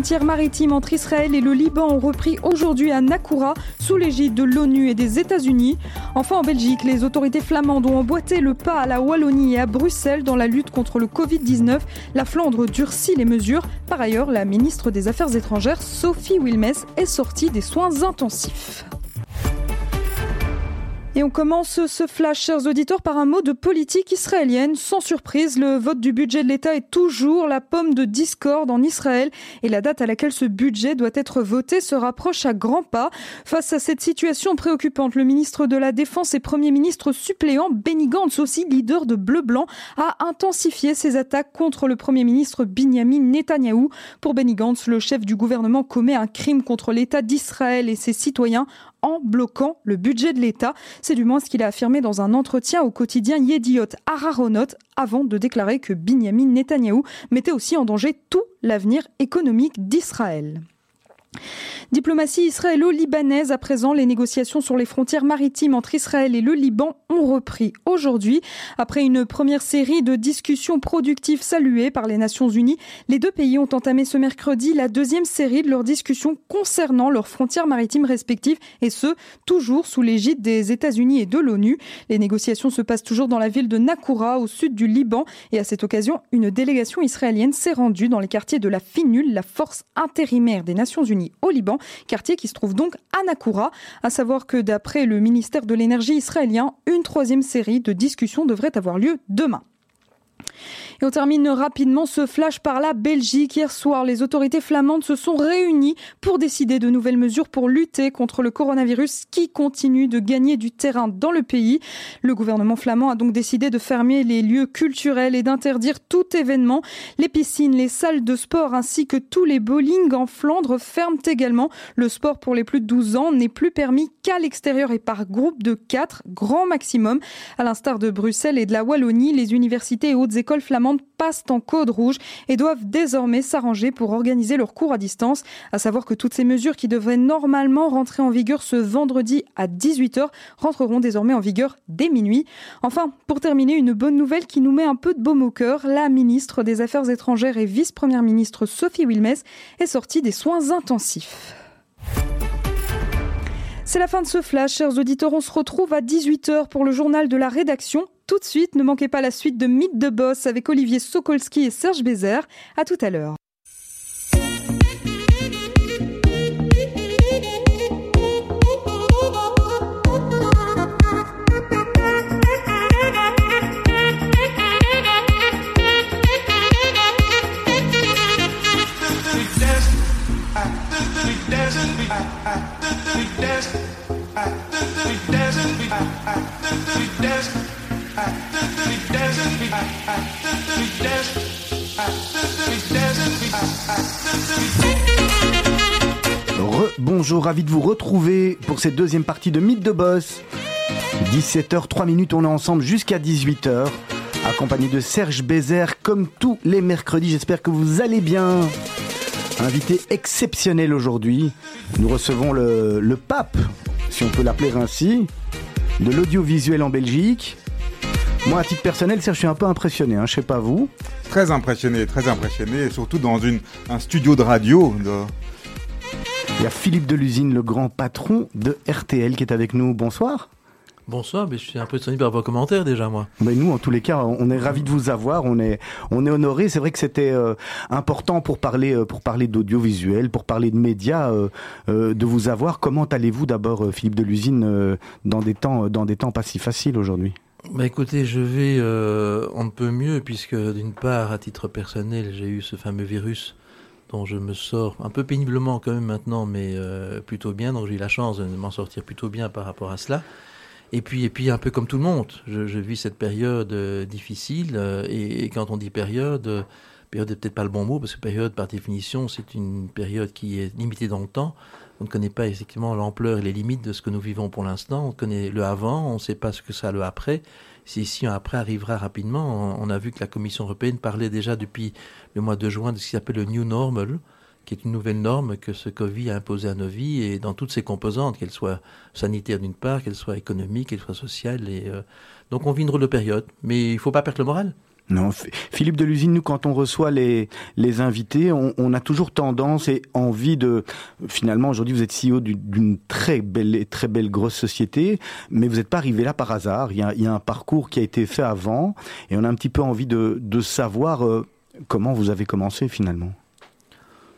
frontières maritimes entre Israël et le Liban ont repris aujourd'hui à Nakoura, sous l'égide de l'ONU et des États-Unis. Enfin, en Belgique, les autorités flamandes ont emboîté le pas à la Wallonie et à Bruxelles dans la lutte contre le Covid-19. La Flandre durcit les mesures. Par ailleurs, la ministre des Affaires étrangères, Sophie Wilmès, est sortie des soins intensifs. Et on commence ce flash, chers auditeurs, par un mot de politique israélienne. Sans surprise, le vote du budget de l'État est toujours la pomme de discorde en Israël et la date à laquelle ce budget doit être voté se rapproche à grands pas. Face à cette situation préoccupante, le ministre de la Défense et Premier ministre suppléant, Benny Gantz, aussi leader de Bleu-Blanc, a intensifié ses attaques contre le Premier ministre Binyamin Netanyahou. Pour Benny Gantz, le chef du gouvernement commet un crime contre l'État d'Israël et ses citoyens en bloquant le budget de l'État. C'est du moins ce qu'il a affirmé dans un entretien au quotidien Yediot Araronot avant de déclarer que Binyamin Netanyahou mettait aussi en danger tout l'avenir économique d'Israël. Diplomatie israélo-libanaise à présent, les négociations sur les frontières maritimes entre Israël et le Liban ont repris aujourd'hui. Après une première série de discussions productives saluées par les Nations Unies, les deux pays ont entamé ce mercredi la deuxième série de leurs discussions concernant leurs frontières maritimes respectives et ce, toujours sous l'égide des États-Unis et de l'ONU. Les négociations se passent toujours dans la ville de Nakoura au sud du Liban et à cette occasion, une délégation israélienne s'est rendue dans les quartiers de la FINUL, la force intérimaire des Nations Unies au Liban, quartier qui se trouve donc à Nakoura. À savoir que d'après le ministère de l'énergie israélien, une troisième série de discussions devrait avoir lieu demain. Et on termine rapidement ce flash par la Belgique. Hier soir, les autorités flamandes se sont réunies pour décider de nouvelles mesures pour lutter contre le coronavirus qui continue de gagner du terrain dans le pays. Le gouvernement flamand a donc décidé de fermer les lieux culturels et d'interdire tout événement. Les piscines, les salles de sport ainsi que tous les bowling en Flandre ferment également. Le sport pour les plus de 12 ans n'est plus permis qu'à l'extérieur et par groupe de 4, grand maximum. À l'instar de Bruxelles et de la Wallonie, les universités et hautes écoles flamandes passent en code rouge et doivent désormais s'arranger pour organiser leurs cours à distance. À savoir que toutes ces mesures qui devraient normalement rentrer en vigueur ce vendredi à 18h rentreront désormais en vigueur dès minuit. Enfin, pour terminer, une bonne nouvelle qui nous met un peu de baume au cœur. La ministre des Affaires étrangères et vice-première ministre Sophie Wilmès est sortie des soins intensifs. C'est la fin de ce flash, chers auditeurs. On se retrouve à 18h pour le journal de la rédaction. Tout de suite, ne manquez pas la suite de Mythe de Boss avec Olivier Sokolski et Serge Bézère. À tout à l'heure. Bonjour, ravi de vous retrouver pour cette deuxième partie de Mythe de Boss. 17h, 3 minutes, on est ensemble jusqu'à 18h, accompagné de Serge Bézère, comme tous les mercredis. J'espère que vous allez bien. Invité exceptionnel aujourd'hui, nous recevons le, le pape, si on peut l'appeler ainsi, de l'audiovisuel en Belgique. Moi, à titre personnel, Serge, je suis un peu impressionné, hein, je sais pas vous. Très impressionné, très impressionné, surtout dans une, un studio de radio. Il y a Philippe Delusine, le grand patron de RTL, qui est avec nous. Bonsoir. Bonsoir, mais je suis impressionné par vos commentaires déjà, moi. Mais nous, en tous les cas, on est ravis de vous avoir, on est, on est honoré. C'est vrai que c'était euh, important pour parler, euh, pour parler d'audiovisuel, pour parler de médias, euh, de vous avoir. Comment allez-vous d'abord, Philippe de l'usine, dans des temps, dans des temps pas si faciles aujourd'hui? Bah écoutez, je vais, on ne peut mieux puisque d'une part, à titre personnel, j'ai eu ce fameux virus dont je me sors un peu péniblement quand même maintenant, mais plutôt bien. Donc j'ai eu la chance de m'en sortir plutôt bien par rapport à cela. Et puis, et puis un peu comme tout le monde, je, je vis cette période euh, difficile. Euh, et, quand on dit période, euh, période n'est peut-être pas le bon mot, parce que période, par définition, c'est une période qui est limitée dans le temps. On ne connaît pas effectivement l'ampleur et les limites de ce que nous vivons pour l'instant. On connaît le avant, on ne sait pas ce que ça le après. Si, si un après arrivera rapidement, on, on, a vu que la Commission européenne parlait déjà depuis le mois de juin de ce qui s'appelle le New Normal, qui est une nouvelle norme que ce Covid a imposée à nos vies et dans toutes ses composantes, qu'elles soient sanitaires d'une part, qu'elles soient économiques, qu'elles soient sociales. Et, euh, donc on vit une drôle de période, mais il ne faut pas perdre le moral. Non, Philippe de l'usine, nous, quand on reçoit les, les invités, on, a toujours tendance et envie de. Finalement, aujourd'hui, vous êtes CEO d'une très belle, très belle grosse société, mais vous n'êtes pas arrivé là par hasard. Il y, a, il y, a, un parcours qui a été fait avant, et on a un petit peu envie de, de savoir euh, comment vous avez commencé finalement.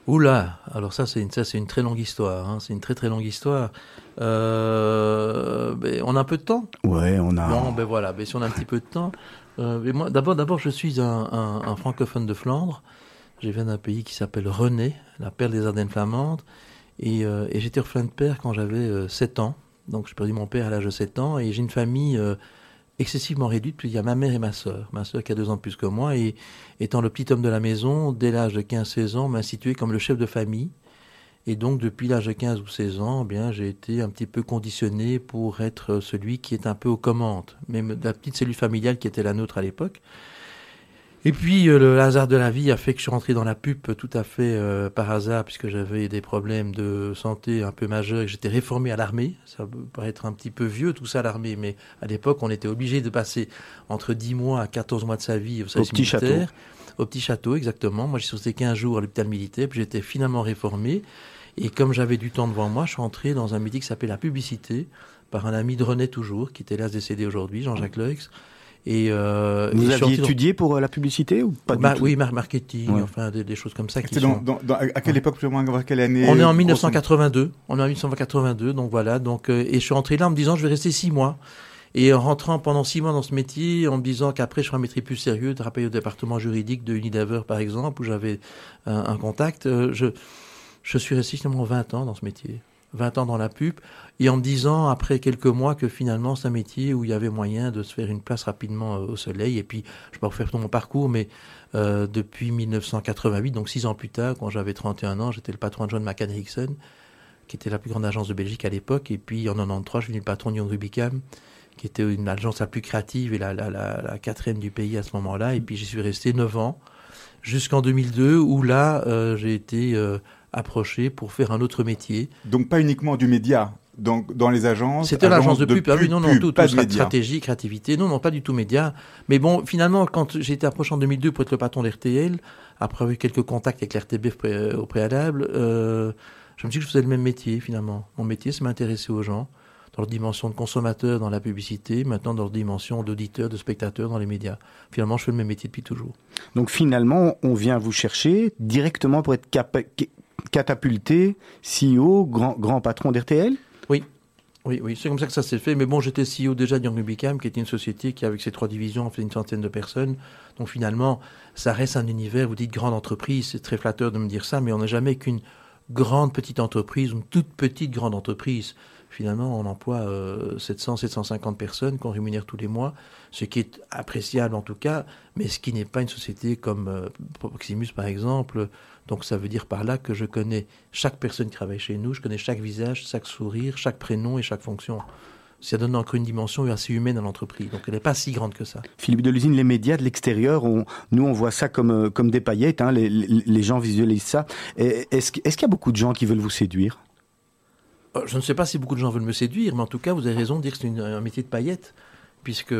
Oula, alors ça c'est une, ça une très longue histoire. Hein. C'est une très très longue histoire. Euh, ben, on a un peu de temps? Ouais, on a. Bon, ben voilà. Ben, si on a un petit peu de temps. Euh, d'abord, d'abord, je suis un, francophone de Flandre. Je viens d'un pays qui s'appelle René, la perle des Ardennes flamandes. Et, euh, et j'étais orphelin de père quand j'avais 7 ans. Donc j'ai perdu mon père à l'âge de 7 ans. Et j'ai une famille excessivement réduite, puis il y a ma mère et ma sœur. Ma sœur qui a deux ans de plus que moi, et étant le petit homme de la maison, dès l'âge de 15-16 ans, m'a institué comme le chef de famille. Et donc, depuis l'âge de 15 ou 16 ans, eh bien, j'ai été un petit peu conditionné pour être celui qui est un peu aux commandes. Même la petite cellule familiale qui était la nôtre à l'époque. Et puis euh, le hasard de la vie a fait que je suis rentré dans la pub tout à fait euh, par hasard puisque j'avais des problèmes de santé un peu majeurs et j'étais réformé à l'armée. Ça peut paraître un petit peu vieux tout ça l'armée, mais à l'époque on était obligé de passer entre 10 mois à 14 mois de sa vie au service petit Château. Au petit château, exactement. Moi j'ai sauté 15 jours à l'hôpital militaire, puis j'étais finalement réformé. Et comme j'avais du temps devant moi, je suis entré dans un métier qui s'appelait la publicité par un ami de René toujours, qui était là décédé aujourd'hui, Jean-Jacques Leux. Et, euh, Vous aviez étudié pour euh, la publicité ou pas bah, Oui, marketing, enfin des, choses comme ça. Qui sont... à quelle époque, plus ou moins, quelle année On est en 1982. On est en 1982, donc voilà. Donc, euh, et je suis rentré là en me disant, je vais rester six mois. Et en rentrant pendant six mois dans ce métier, en me disant qu'après je ferai un métier plus sérieux, de rappeler au département juridique de Unilever par exemple, où j'avais un, un, contact, je, je suis resté finalement 20 ans dans ce métier. 20 ans dans la pub, et en me disant après quelques mois que finalement c'est un métier où il y avait moyen de se faire une place rapidement euh, au soleil. Et puis, je ne vais pas refaire tout mon parcours, mais euh, depuis 1988, donc six ans plus tard, quand j'avais 31 ans, j'étais le patron de John McCann qui était la plus grande agence de Belgique à l'époque. Et puis en 93, je suis devenu le patron de Young Rubicam, qui était une agence la plus créative et la, quatrième du pays à ce moment-là. Et puis j'y suis resté 9 ans, jusqu'en 2002, où là, euh, j'ai été approché pour faire un autre métier. Donc pas uniquement du média, donc dans les agences. C'était l'agence de, pub. Ah oui, non, non, tout, pas stratégie, créativité. Non, non, pas du tout média. Mais bon, finalement, quand j'ai été approché en 2002 pour être le patron d'RTL, après avoir eu quelques contacts avec l'RTB au préalable, euh, je me suis dit que je faisais le même métier finalement. Mon métier, c'est m'intéresser aux gens dans leur dimension de consommateur dans la publicité, maintenant dans leur dimension d'auditeur, de spectateur dans les médias. Finalement, je fais le même métier depuis toujours. Donc finalement, on vient vous chercher directement pour être catapulté CEO, grand, grand patron d'RTL Oui. Oui, oui, c'est comme ça que ça s'est fait. Mais bon, j'étais CEO déjà de qui était une société qui, avec ses trois divisions, fait une centaine de personnes. Donc finalement, ça reste un univers, vous dites grande entreprise, c'est très flatteur de me dire ça, mais on n'est jamais qu'une grande petite entreprise, une toute petite grande entreprise. Finalement, on emploie 700, euh, 750 personnes qu'on rémunère tous les mois, ce qui est appréciable en tout cas, mais ce qui n'est pas une société comme euh, Proximus par exemple, donc ça veut dire par là que je connais chaque personne qui travaille chez nous, je connais chaque visage, chaque sourire, chaque prénom et chaque fonction. Ça donne encore une dimension assez humaine à l'entreprise. Donc elle n'est pas si grande que ça. Philippe de l'usine, les médias de l'extérieur, nous on voit ça comme, euh, comme des paillettes, hein, les, gens visualisent ça. Est-ce qu'il y a beaucoup de gens qui veulent vous séduire? Euh, je ne sais pas si beaucoup de gens veulent me séduire, mais en tout cas, vous avez raison de dire que c'est un métier de paillettes puisque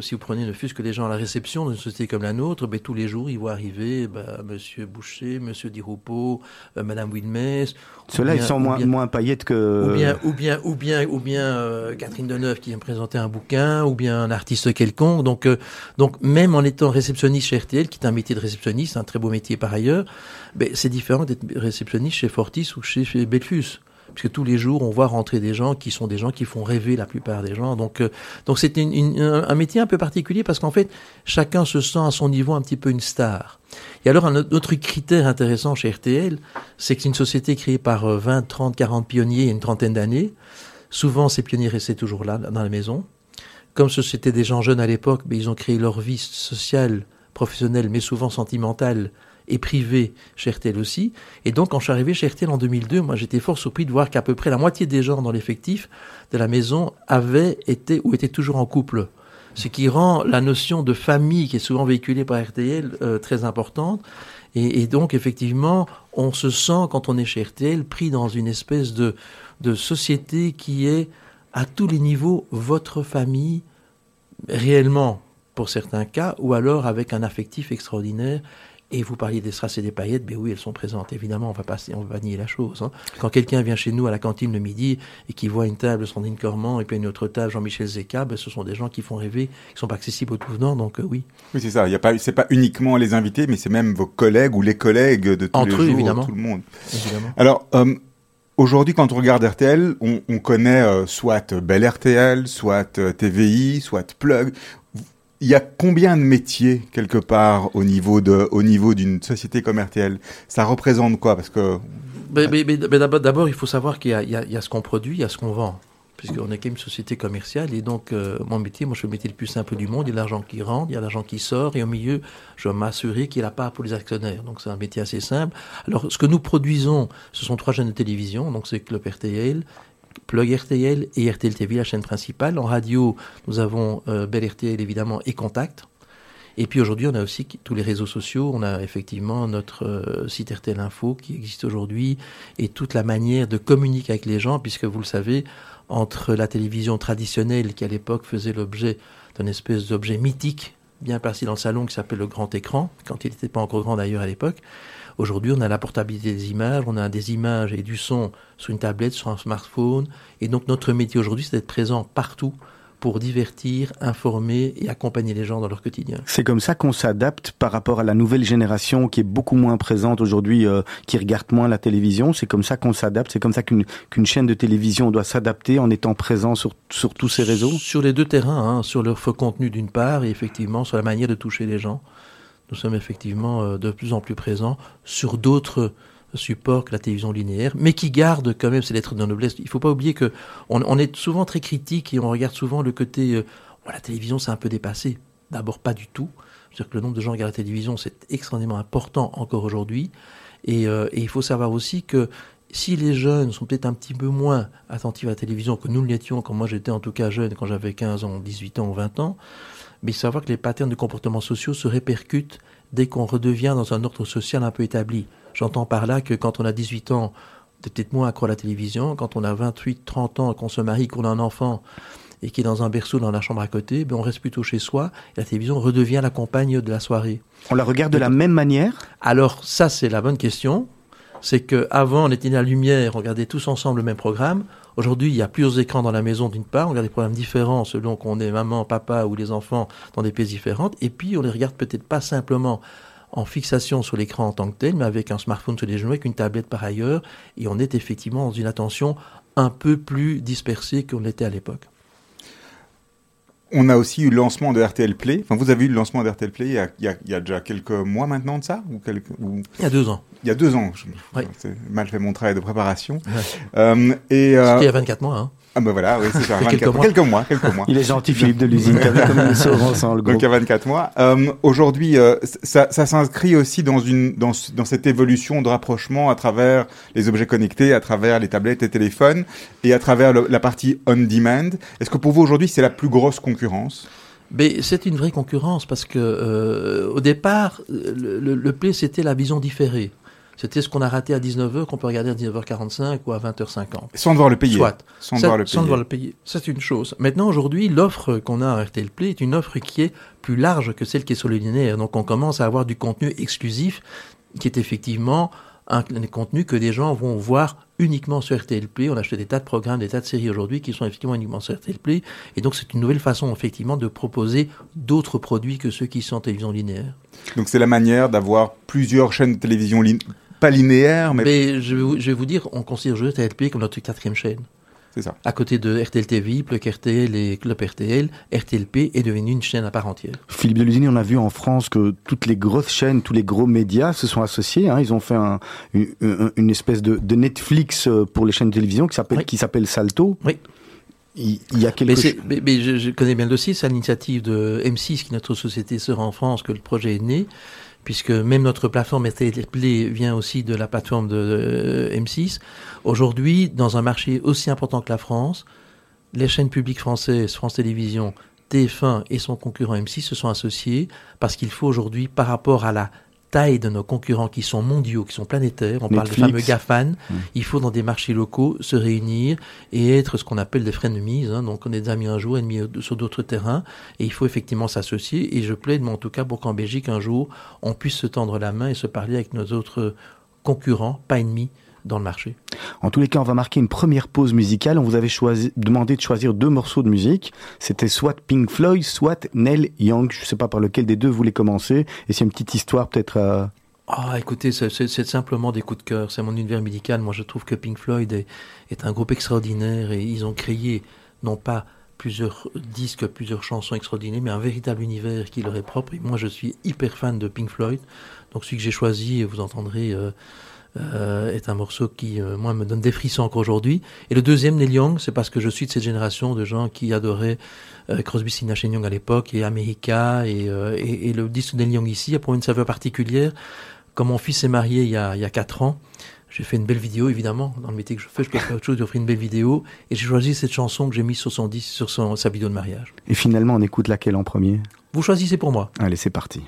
si vous prenez ne fût-ce que les gens à la réception d'une société comme la nôtre, ben, tous les jours, ils voient arriver ben, Monsieur Boucher, Monsieur Diroupeau, euh, Madame Wilmès. Ceux-là, ils sont moins, moins paillettes que... Ou bien, ou bien, ou bien, ou bien euh, Catherine Deneuve qui vient présenter un bouquin, ou bien un artiste quelconque. Donc, euh, donc même en étant réceptionniste chez RTL, qui est un métier de réceptionniste, un très beau métier par ailleurs, ben, c'est différent d'être réceptionniste chez Fortis ou chez, chez Belfus puisque tous les jours on voit rentrer des gens qui sont des gens qui font rêver la plupart des gens. Donc euh, donc c'est un métier un peu particulier parce qu'en fait chacun se sent à son niveau un petit peu une star. Et alors un autre critère intéressant chez RTL, c'est que c'est une société créée par 20, 30, 40 pionniers a une trentaine d'années. Souvent ces pionniers restaient toujours là dans la maison. Comme c'était des gens jeunes à l'époque, mais ils ont créé leur vie sociale, professionnelle, mais souvent sentimentale et privé chez RTL aussi. Et donc, quand je suis arrivé chez RTL en 2002, moi, j'étais fort surpris de voir qu'à peu près la moitié des gens dans l'effectif de la maison avaient été ou étaient toujours en couple. Ce qui rend la notion de famille qui est souvent véhiculée par RTL euh, très importante. Et, donc, effectivement, on se sent, quand on est chez RTL, pris dans une espèce de, de société qui est à tous les niveaux votre famille réellement pour certains cas, ou alors avec un affectif extraordinaire et vous parliez des strass et des paillettes, ben oui, elles sont présentes. Évidemment, on va pas, on va nier la chose. Hein. Quand quelqu'un vient chez nous à la cantine le midi et qui voit une table Sandrine Cormand et puis une autre table Jean-Michel Zeka, ben, ce sont des gens qui font rêver, qui sont pas accessibles aux tout venants, donc euh, oui. Oui, c'est ça. Il y a pas, c'est pas uniquement les invités, mais c'est même vos collègues ou les collègues de tous Entre les jours, évidemment. tout le monde. Évidemment. Alors, euh, aujourd'hui, quand on regarde RTL, on, on connaît euh, soit Bel RTL, soit euh, TVI, soit Plug. Il y a combien de métiers quelque part au niveau de, au niveau d'une société comme RTL Ça représente quoi? Parce que Mais, d'abord, il faut savoir qu'il y a, ce qu'on produit, il y a ce qu'on vend. Puisqu'on est quand même une société commerciale. Et donc, euh, mon métier, moi, je fais le métier le plus simple du monde. Il y a l'argent qui rentre, il y a l'argent qui sort. Et au milieu, je dois m'assurer qu'il y a part pour les actionnaires. Donc, c'est un métier assez simple. Alors, ce que nous produisons, ce sont trois chaînes de télévision. Donc, c'est Club RTL, Plug RTL et RTL TV, la chaîne principale. En radio, nous avons euh, Bel RTL, évidemment, et Contact. Et puis aujourd'hui, on a aussi tous les réseaux sociaux. On a effectivement notre euh, site RTL Info qui existe aujourd'hui et toute la manière de communiquer avec les gens, puisque vous le savez, entre la télévision traditionnelle qui à l'époque faisait l'objet d'un espèce d'objet mythique bien placé dans le salon qui s'appelle le grand écran, quand il n'était pas encore grand d'ailleurs à l'époque. Aujourd'hui, on a la portabilité des images, on a des images et du son sur une tablette, sur un smartphone. Et donc notre métier aujourd'hui, c'est d'être présent partout pour divertir, informer et accompagner les gens dans leur quotidien. C'est comme ça qu'on s'adapte par rapport à la nouvelle génération qui est beaucoup moins présente aujourd'hui, euh, qui regarde moins la télévision. C'est comme ça qu'on s'adapte. C'est comme ça qu'une qu'une chaîne de télévision doit s'adapter en étant présent sur, sur tous ces réseaux. Sur les deux terrains, hein, sur leur faux contenu d'une part et effectivement sur la manière de toucher les gens. Nous sommes effectivement euh, de plus en plus présents sur d'autres supports que la télévision linéaire, mais qui gardent quand même ces lettres de noblesse. Il ne faut pas oublier que on, on est souvent très critique et on regarde souvent le côté euh, la télévision c'est un peu dépassé. D'abord pas du tout. C'est-à-dire que le nombre de gens qui regardent la télévision c'est extrêmement important encore aujourd'hui. Et, euh, et il faut savoir aussi que si les jeunes sont peut-être un petit peu moins attentifs à la télévision que nous l'étions quand moi j'étais en tout cas jeune, quand j'avais 15 ans, 18 ans ou 20 ans, mais il faut savoir que les patterns de comportements sociaux se répercutent dès qu'on redevient dans un ordre social un peu établi. J'entends par là que quand on a 18 ans, on peut-être moins accro à la télévision. Quand on a 28, 30 ans, qu'on se marie, qu'on a un enfant et qui est dans un berceau dans la chambre à côté, ben on reste plutôt chez soi. Et la télévision redevient la compagne de la soirée. On la regarde de la même manière? Alors ça, c'est la bonne question. C'est qu'avant, on était à la lumière, on regardait tous ensemble le même programme. Aujourd'hui, il y a plusieurs écrans dans la maison d'une part, on regarde des programmes différents selon qu'on est maman, papa ou les enfants dans des pièces différentes. Et puis, on les regarde peut-être pas simplement en fixation sur l'écran en tant que tel, mais avec un smartphone sur les genoux, avec une tablette par ailleurs. Et on est effectivement dans une attention un peu plus dispersée qu'on l'était à l'époque. On a aussi eu le lancement de RTL Play. Enfin, vous avez eu le lancement de RTL Play il y a, il y a- il y a déjà quelques mois maintenant de ça ou, quelques, ou Il y a deux ans. il y a deux ans. Je, Oui. Mal fait mon travail de préparation. Ouais. Euh, et euh, C'était il y a 24 mois. Hein. Ah ben voilà, oui, c'est ça. Et 24 quelques mois. quelques mois, quelques mois. Il est gentil, Philippe de l'usine. T'as vu comme il sort ensemble, le gros. Donc il y a 24 mois. Euh, Aujourd'hui, euh, ça, ça s'inscrit aussi dans une dans, ce- dans cette évolution de rapprochement à travers les objets connectés, à travers les tablettes et téléphones, et à travers le- la partie on demand. Est-ce que pour vous aujourd'hui c'est la plus grosse concurrence? C'est une vraie concurrence parce que euh, au départ, le, le, le play c'était la vision différée. C'était ce qu'on a raté à 19h qu'on peut regarder à 19h45 ou à 20h50. Sans devoir le payer. Soit. Sans Ça, devoir le sans payer. devoir le payer. C'est une chose. Maintenant, aujourd'hui, l'offre qu'on a à RTL Play est une offre qui est plus large que celle qui est sur le linéaire. Donc, on commence à avoir du contenu exclusif qui est effectivement un, un contenu que des gens vont voir uniquement sur RTL Play. On a acheté des tas de programmes, des tas de séries aujourd'hui qui sont effectivement uniquement sur RTL Play. Et donc, c'est une nouvelle façon, effectivement, de proposer d'autres produits que ceux qui sont en télévision linéaire. Donc c'est la manière d'avoir plusieurs chaînes de télévision lin- pas linéaires, mais, Mais je vais, vous, je vais vous dire, on considère Play comme notre quatrième chaîne. c'est ça. À côté de RTL TV, Plug RTL et Club RTL, RTLP est devenu une chaîne à part entière. Philippe Delusini, on a vu en France que toutes les grosses chaînes, tous les gros médias se sont associés. Hein. Ils ont fait un- une, espèce de, de Netflix euh, pour les chaînes de télévision qui s'appelle Oui. qui s'appelle Salto. Oui. Il, il y a quelque Mais, chose. c'est- mais- mais je, je connais bien le dossier, c'est à l'initiative de M6, qui est notre société sœur en France, que le projet est né, puisque même notre plateforme RTL vient aussi de la plateforme de euh, M6. Aujourd'hui, dans un marché aussi important que la France, les chaînes publiques françaises, France Télévisions, TF1 et son concurrent M6 se sont associés parce qu'il faut aujourd'hui, par rapport à la taille de nos concurrents qui sont mondiaux, qui sont planétaires, on parle des fameux GAFAN, il faut dans des marchés locaux se réunir et être ce qu'on appelle des frenemies, hein, donc on est des amis un jour, ennemis sur d'autres terrains, et il faut effectivement s'associer, et je plaide, moi en tout cas, pour qu'en Belgique, un jour, on puisse se tendre la main et se parler avec nos autres concurrents, pas ennemis, dans le marché. En tous les cas, on va marquer une première pause musicale. On vous avait demandé de choisir deux morceaux de musique. C'était soit Pink Floyd, soit Neil Young. Je ne sais pas par lequel des deux vous voulez commencer. Et c'est une petite histoire peut-être euh, Ah, écoutez, c'est- simplement des coups de cœur. C'est mon univers médical. Moi, je trouve que Pink Floyd est, est un groupe extraordinaire et ils ont créé, non pas plusieurs disques, plusieurs chansons extraordinaires, mais un véritable univers qui leur est propre. Et moi, je suis hyper fan de Pink Floyd. Donc, celui que j'ai choisi, vous entendrez, euh, euh, est un morceau qui, euh, moi, me donne des frissons encore aujourd'hui. Et le deuxième, Neil Young, c'est parce que je suis de cette génération de gens qui adoraient euh, Crosby, Stills, Young à l'époque et America et, et, et le disque de Neil Young ici a pour une saveur particulière. Comme mon fils est marié il y a, il y a 4 ans, j'ai fait une belle vidéo, évidemment. Dans le métier que je fais, je peux faire autre chose d'offrir une belle vidéo. Et j'ai choisi cette chanson que j'ai mise sur son disque, sur son, sa vidéo de mariage. Et finalement, on écoute laquelle en premier? Vous choisissez pour moi. Allez, c'est parti.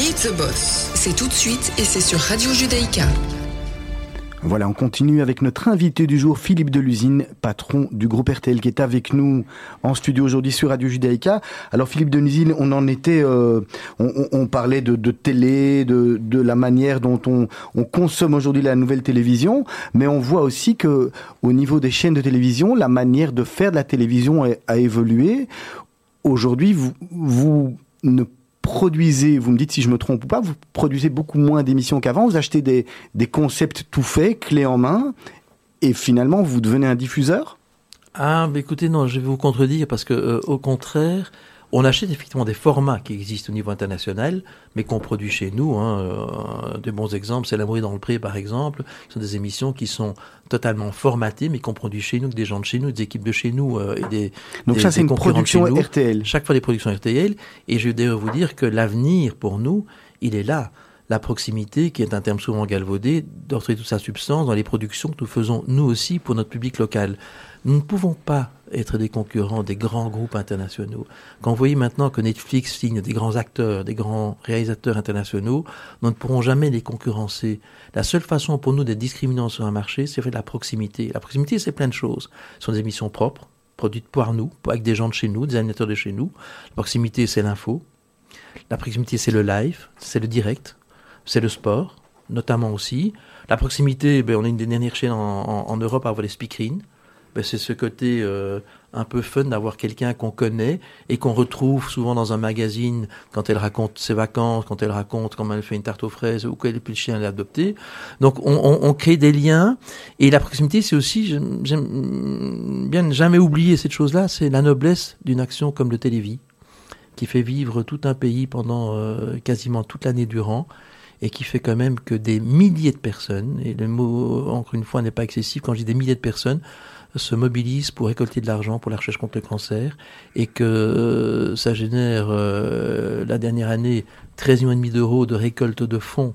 Meet the Boss. C'est tout de suite et c'est sur Radio Judaïka. Voilà, on continue avec notre invité du jour, Philippe Delusine, patron du groupe RTL, qui est avec nous en studio aujourd'hui sur Radio Judaïka. Alors Philippe Delusine, on en était, euh, on, parlait de, télé, de, la manière dont on, on consomme aujourd'hui la nouvelle télévision, mais on voit aussi que au niveau des chaînes de télévision, la manière de faire de la télévision a, a évolué. Aujourd'hui, vous, vous ne produisez, vous me dites si je me trompe ou pas, vous produisez beaucoup moins d'émissions qu'avant, vous achetez des, concepts tout faits, clés en main, et finalement vous devenez un diffuseur? Ah, mais écoutez, non, je vais vous contredire parce que, euh, au contraire, on achète effectivement des formats qui existent au niveau international, mais qu'on produit chez nous. Hein. Euh, des bons exemples, c'est L'amour dans le pré, par exemple. Ce sont des émissions qui sont totalement formatées, mais qu'on produit chez nous, avec des gens de chez nous, des équipes de chez nous euh, et des. Donc des, ça, c'est une production RTL. Chaque fois des productions RTL. Et je vais d'ailleurs vous dire que l'avenir pour nous, il est là la proximité, qui est un terme souvent galvaudé, retrouver toute sa substance dans les productions que nous faisons nous aussi pour notre public local. Nous ne pouvons pas être des concurrents des grands groupes internationaux. Quand vous voyez maintenant que Netflix signe des grands acteurs, des grands réalisateurs internationaux, nous ne pourrons jamais les concurrencer. La seule façon pour nous d'être discriminants sur un marché, c'est de la proximité. La proximité, c'est plein de choses. Ce sont des émissions propres, produites par nous, avec des gens de chez nous, des animateurs de chez nous. La proximité, c'est l'info. La proximité, c'est le live, c'est le direct, c'est le sport, notamment aussi. La proximité, ben, on est une des dernières chaînes en, en, en Europe à avoir les speakerines ben c'est ce côté euh, un peu fun d'avoir quelqu'un qu'on connaît et qu'on retrouve souvent dans un magazine quand elle raconte ses vacances, quand elle raconte comment elle fait une tarte aux fraises ou quel le chien elle a adopté. Donc on, on, on, crée des liens et la proximité c'est aussi, j'aime bien ne jamais oublier cette chose-là, c'est la noblesse d'une action comme le Télévis qui fait vivre tout un pays pendant euh, quasiment toute l'année durant et qui fait quand même que des milliers de personnes, et le mot encore une fois n'est pas excessif quand je dis des milliers de personnes, se mobilisent pour récolter de l'argent pour la recherche contre le cancer et que euh, ça génère euh, la dernière année 13 millions d'euros de récolte de fonds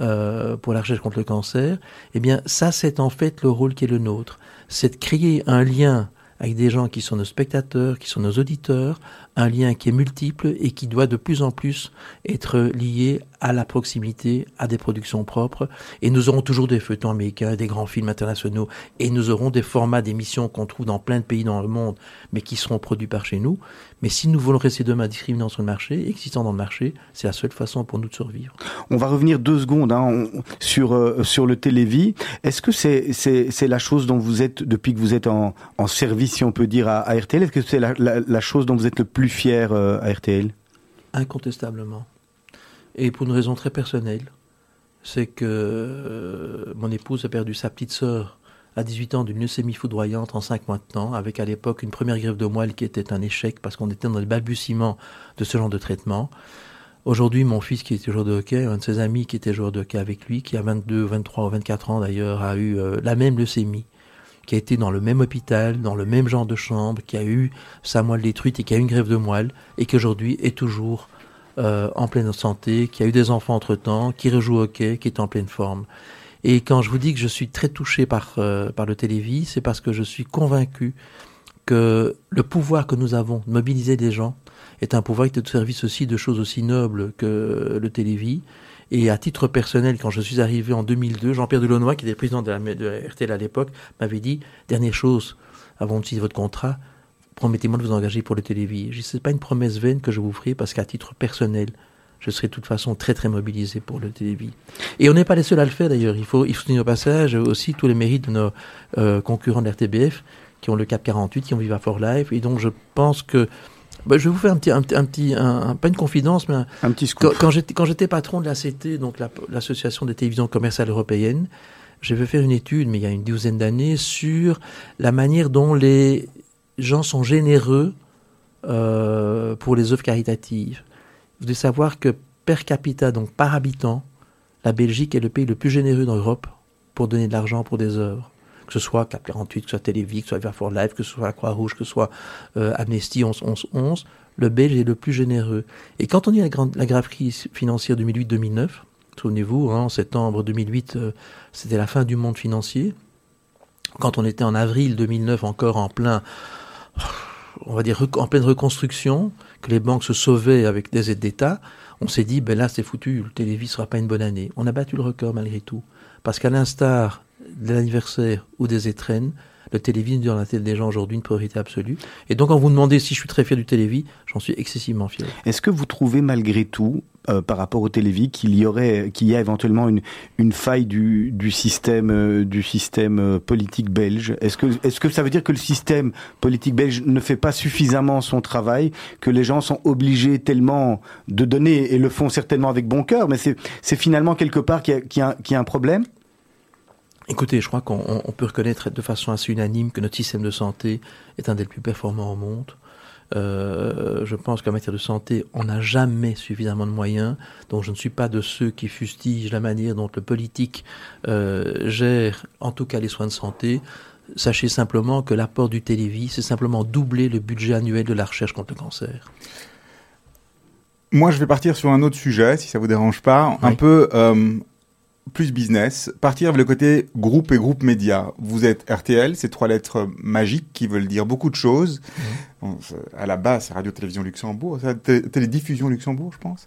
euh, pour la recherche contre le cancer, eh bien ça c'est en fait le rôle qui est le nôtre, c'est de créer un lien avec des gens qui sont nos spectateurs, qui sont nos auditeurs, un lien qui est multiple et qui doit de plus en plus être lié à la proximité, à des productions propres. Et nous aurons toujours des feuilletons américains, des grands films internationaux, et nous aurons des formats d'émissions qu'on trouve dans plein de pays dans le monde, mais qui seront produits par chez nous. Mais si nous voulons rester demain discriminants sur le marché, existant dans le marché, c'est la seule façon pour nous de survivre. On va revenir deux secondes hein, sur euh, sur le télévis. Est-ce que c'est c'est la chose dont vous êtes depuis que vous êtes en, service, si on peut dire, à, RTL Est-ce que c'est la, chose dont vous êtes le plus fier euh, à RTL Incontestablement. Et pour une raison très personnelle, c'est que euh, mon épouse a perdu sa petite sœur à 18 ans d'une leucémie foudroyante en 5 mois de temps, avec à l'époque une première greffe de moelle qui était un échec parce qu'on était dans le balbutiement de ce genre de traitement. Aujourd'hui, mon fils qui était joueur de hockey, un de ses amis qui était joueur de hockey avec lui, qui a 22, 23 ou 24 ans d'ailleurs, a eu euh, la même leucémie, qui a été dans le même hôpital, dans le même genre de chambre, qui a eu sa moelle détruite et qui a eu une greffe de moelle, et qui aujourd'hui est toujours euh, en pleine santé, qui a eu des enfants entre-temps, qui rejoue au hockey, qui est en pleine forme. Et quand je vous dis que je suis très touché par, euh, par le télévis, c'est parce que je suis convaincu que le pouvoir que nous avons de mobiliser des gens est un pouvoir qui est au service aussi de choses aussi nobles que le télévis. Et à titre personnel, quand je suis arrivé en 2002, Jean-Pierre Delaunoy, qui était président de la, RTL à l'époque, m'avait dit, dernière chose, avant de signer votre contrat, promettez-moi de vous engager pour le télévis. Dis, c'est pas une promesse vaine que je vous ferai parce qu'à titre personnel, je serai de toute façon très très mobilisé pour le télévis. Et on n'est pas les seuls à le faire d'ailleurs. Il faut, il au passage aussi tous les mérites de nos euh, concurrents de l'RTBF qui ont le CAP 48, qui ont Viva for Life. Et donc je pense que bah, je vais vous faire un petit, un, un petit, un, un, pas une confidence, mais un, un petit scoop. Quand, quand j'étais, patron de l'ACT, donc l'association la, des télévisions commerciales européennes, j'ai fait faire une étude, mais il y a une douzaine d'années, sur la manière dont les gens sont généreux euh, pour les œuvres caritatives. Vous devez savoir que per capita, donc par habitant, la Belgique est le pays le plus généreux d'Europe pour donner de l'argent pour des œuvres. Que ce soit Cap 48, que ce soit Télévic, que ce soit Vert for Life, que ce soit la Croix-Rouge, que ce soit euh, Amnesty 11 11 11, le Belge est le plus généreux. Et quand on dit la, grande, la grave crise financière 2008-2009, souvenez-vous, hein, en septembre 2008, euh, c'était la fin du monde financier. Quand on était en avril 2009 encore en plein, on va dire en pleine reconstruction, que les banques se sauvaient avec des aides d'État, on s'est dit, ben là c'est foutu, le télévis sera pas une bonne année. On a battu le record malgré tout. Parce qu'à l'instar de l'anniversaire ou des étrennes, le télévis dans la tête des gens aujourd'hui une priorité absolue. Et donc, quand vous demandez si je suis très fier du télévis, j'en suis excessivement fier. Est-ce que vous trouvez malgré tout, euh, par rapport au télévis, qu'il y aurait, qu'il y a éventuellement une, une faille du, du système, euh, du système euh, politique belge? Est-ce que, est-ce que ça veut dire que le système politique belge ne fait pas suffisamment son travail, que les gens sont obligés tellement de donner et le font certainement avec bon cœur, mais c'est, c'est finalement quelque part qu'il y qu'il y qu'il y a un problème? Écoutez, je crois qu'on on peut reconnaître de façon assez unanime que notre système de santé est un des plus performants au monde. Euh, je pense qu'en matière de santé, on n'a jamais suffisamment de moyens. Donc, je ne suis pas de ceux qui fustigent la manière dont le politique euh, gère, en tout cas, les soins de santé. Sachez simplement que l'apport du Télévis, c'est simplement doubler le budget annuel de la recherche contre le cancer. Moi, je vais partir sur un autre sujet, si ça vous dérange pas, un peu euh, plus business. Partir avec le côté groupe et groupe média. Vous êtes RTL, ces trois lettres magiques qui veulent dire beaucoup de choses. Bon, c'est- à la base, c'est Radio-Télévision Luxembourg, Télédiffusion Luxembourg, je pense,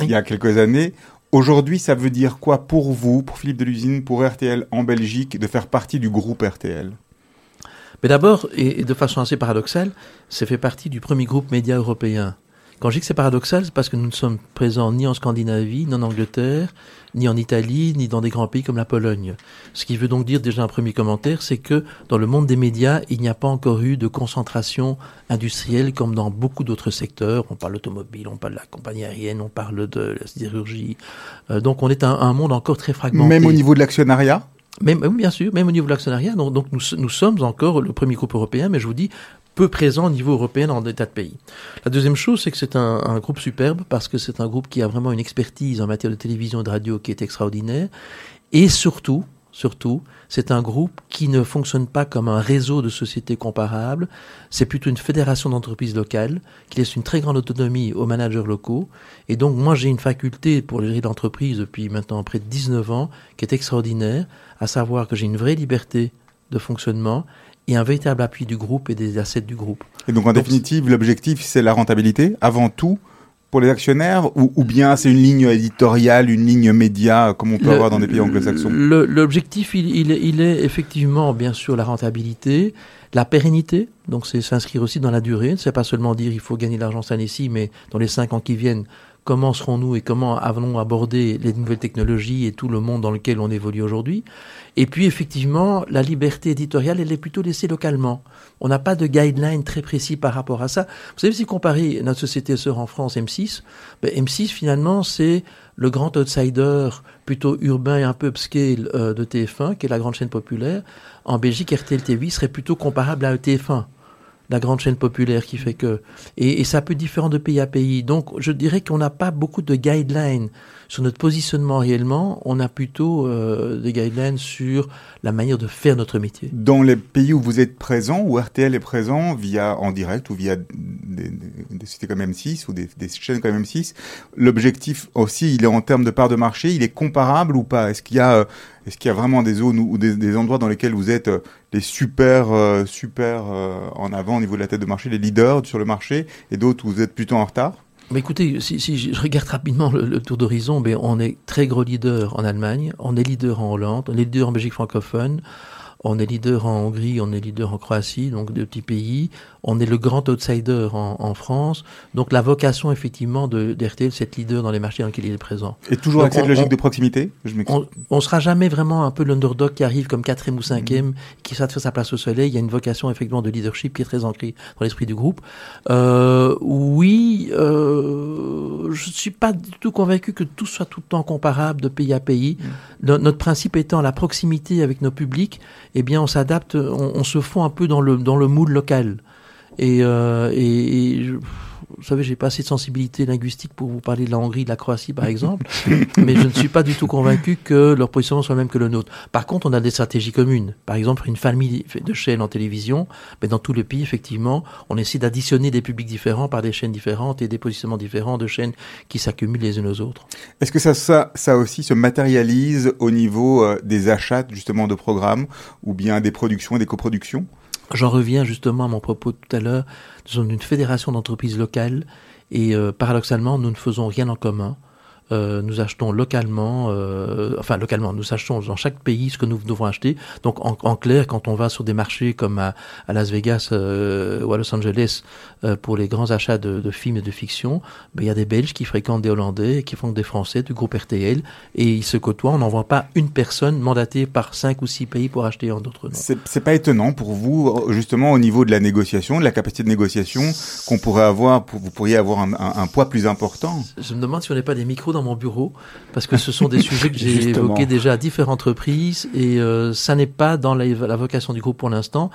il y a quelques années. Aujourd'hui, ça veut dire quoi pour vous, pour Philippe Delusine, pour RTL en Belgique, de faire partie du groupe RTL Mais d'abord, et de façon assez paradoxale, c'est fait partie du premier groupe média européen. Quand je dis que c'est paradoxal, c'est parce que nous ne sommes présents ni en Scandinavie, ni en Angleterre, ni en Italie, ni dans des grands pays comme la Pologne. Ce qui veut donc dire déjà un premier commentaire, c'est que dans le monde des médias, il n'y a pas encore eu de concentration industrielle comme dans beaucoup d'autres secteurs. On parle d'automobile, on parle de la compagnie aérienne, on parle de la sidérurgie. Euh, donc on est un, un monde encore très fragmenté. Même au niveau de l'actionnariat? Même, oui, bien sûr, même au niveau de l'actionnariat. Donc, donc nous, nous sommes encore le premier groupe européen, mais je vous dis, peu présent au niveau européen dans des tas de pays. La deuxième chose, c'est que c'est un, un groupe superbe parce que c'est un groupe qui a vraiment une expertise en matière de télévision et de radio qui est extraordinaire. Et surtout, surtout, c'est un groupe qui ne fonctionne pas comme un réseau de sociétés comparables. C'est plutôt une fédération d'entreprises locales qui laisse une très grande autonomie aux managers locaux. Et donc, moi, j'ai une faculté pour gérer l'entreprise depuis maintenant près de 19 ans qui est extraordinaire, à savoir que j'ai une vraie liberté de fonctionnement et un véritable appui du groupe et des assets du groupe. Et donc, en Donc, définitive, l'objectif, c'est la rentabilité, avant tout, pour les actionnaires, ou, ou bien c'est une ligne éditoriale, une ligne média, comme on peut Le- avoir dans des pays anglo-saxons? L'objectif, il, il est- il est effectivement, bien sûr, la rentabilité, la pérennité, donc c'est s'inscrire aussi dans la durée. C'est pas seulement dire il faut gagner de l'argent cette année-ci, mais dans les cinq ans qui viennent, comment serons-nous et comment allons aborder les nouvelles technologies et tout le monde dans lequel on évolue aujourd'hui. Et puis, effectivement, la liberté éditoriale, elle est plutôt laissée localement. On n'a pas de guideline très précis par rapport à ça. Vous savez, si comparer notre société sœur en France, M6, ben, M6, finalement, c'est le grand outsider plutôt urbain et un peu upscale euh, de TF1, qui est la grande chaîne populaire. En Belgique, RTL TV serait plutôt comparable à TF1, la grande chaîne populaire qui fait que... Et, et ça peut être différent de pays à pays. Donc, je dirais qu'on n'a pas beaucoup de guidelines sur notre positionnement réellement. On a plutôt euh, des guidelines sur la manière de faire notre métier. Dans les pays où vous êtes présent, où RTL est présent, via en direct ou via des, des, sociétés comme M6 ou des, des chaînes comme M6, l'objectif aussi, il est en termes de part de marché, il est comparable ou pas? Est-ce qu'il y a, euh, est-ce qu'il y a vraiment des zones ou des, endroits dans lesquels vous êtes euh, les super, euh, super euh, en avant au niveau de la tête de marché, les leaders sur le marché, et d'autres où vous êtes plutôt en retard? Mais écoutez, si, je regarde rapidement le, tour d'horizon, ben on est très gros leader en Allemagne, on est leader en Hollande, on est leader en Belgique francophone, On est leader en Hongrie, on est leader en Croatie, donc deux petits pays. On est le grand outsider en, en France. Donc la vocation effectivement de d'RTL, c'est être leader dans les marchés dans lesquels il est présent. Et toujours Donc, avec cette logique on- de proximité Je. On, on sera jamais vraiment un peu l'underdog qui arrive comme quatrième ou cinquième, qui sera de faire sa place au soleil. Il y a une vocation effectivement de leadership qui est très ancrée dans l'esprit du groupe. Euh, oui, euh, je suis pas du tout convaincu que tout soit tout le temps comparable de pays à pays. No- notre principe étant la proximité avec nos publics, eh bien on s'adapte, on, on se fond un peu dans le dans le moule local. Et, euh, et, et je- vous savez, j'ai pas assez de sensibilité linguistique pour vous parler de la Hongrie, de la Croatie, par exemple, mais je ne suis pas du tout convaincu que leur positionnement soit le même que le nôtre. Par contre, on a des stratégies communes. Par exemple, une famille de chaînes en télévision, mais dans tout le pays, effectivement, on essaie d'additionner des publics différents par des chaînes différentes et des positionnements différents de chaînes qui s'accumulent les unes aux autres. Est-ce que ça, ça, ça aussi se matérialise au niveau euh, des achats justement de programmes ou bien des productions et des coproductions? J'en reviens justement à mon propos tout à l'heure. Nous sommes une fédération d'entreprises locales et euh, paradoxalement, nous ne faisons rien en commun. Euh, nous achetons localement, euh, enfin localement, nous achetons dans chaque pays ce que nous devons acheter. Donc en, en clair, quand on va sur des marchés comme à, à Las Vegas euh, ou à Los Angeles pour les grands achats de, de films et de fiction, ben, il y a des Belges qui fréquentent des Hollandais, qui font des Français du groupe RTL et ils se côtoient. On n'envoie pas une personne mandatée par cinq ou six pays pour acheter en d'autres noms. C'est c'est pas étonnant pour vous, justement, au niveau de la négociation, de la capacité de négociation, qu'on pourrait avoir, pour- vous pourriez avoir un, un- un poids plus important Je me demande si on n'est pas des micros dans mon bureau, parce que ce sont des sujets que j'ai évoqués déjà à différentes reprises, et euh, ça n'est pas dans la, la vocation du groupe pour l'instant.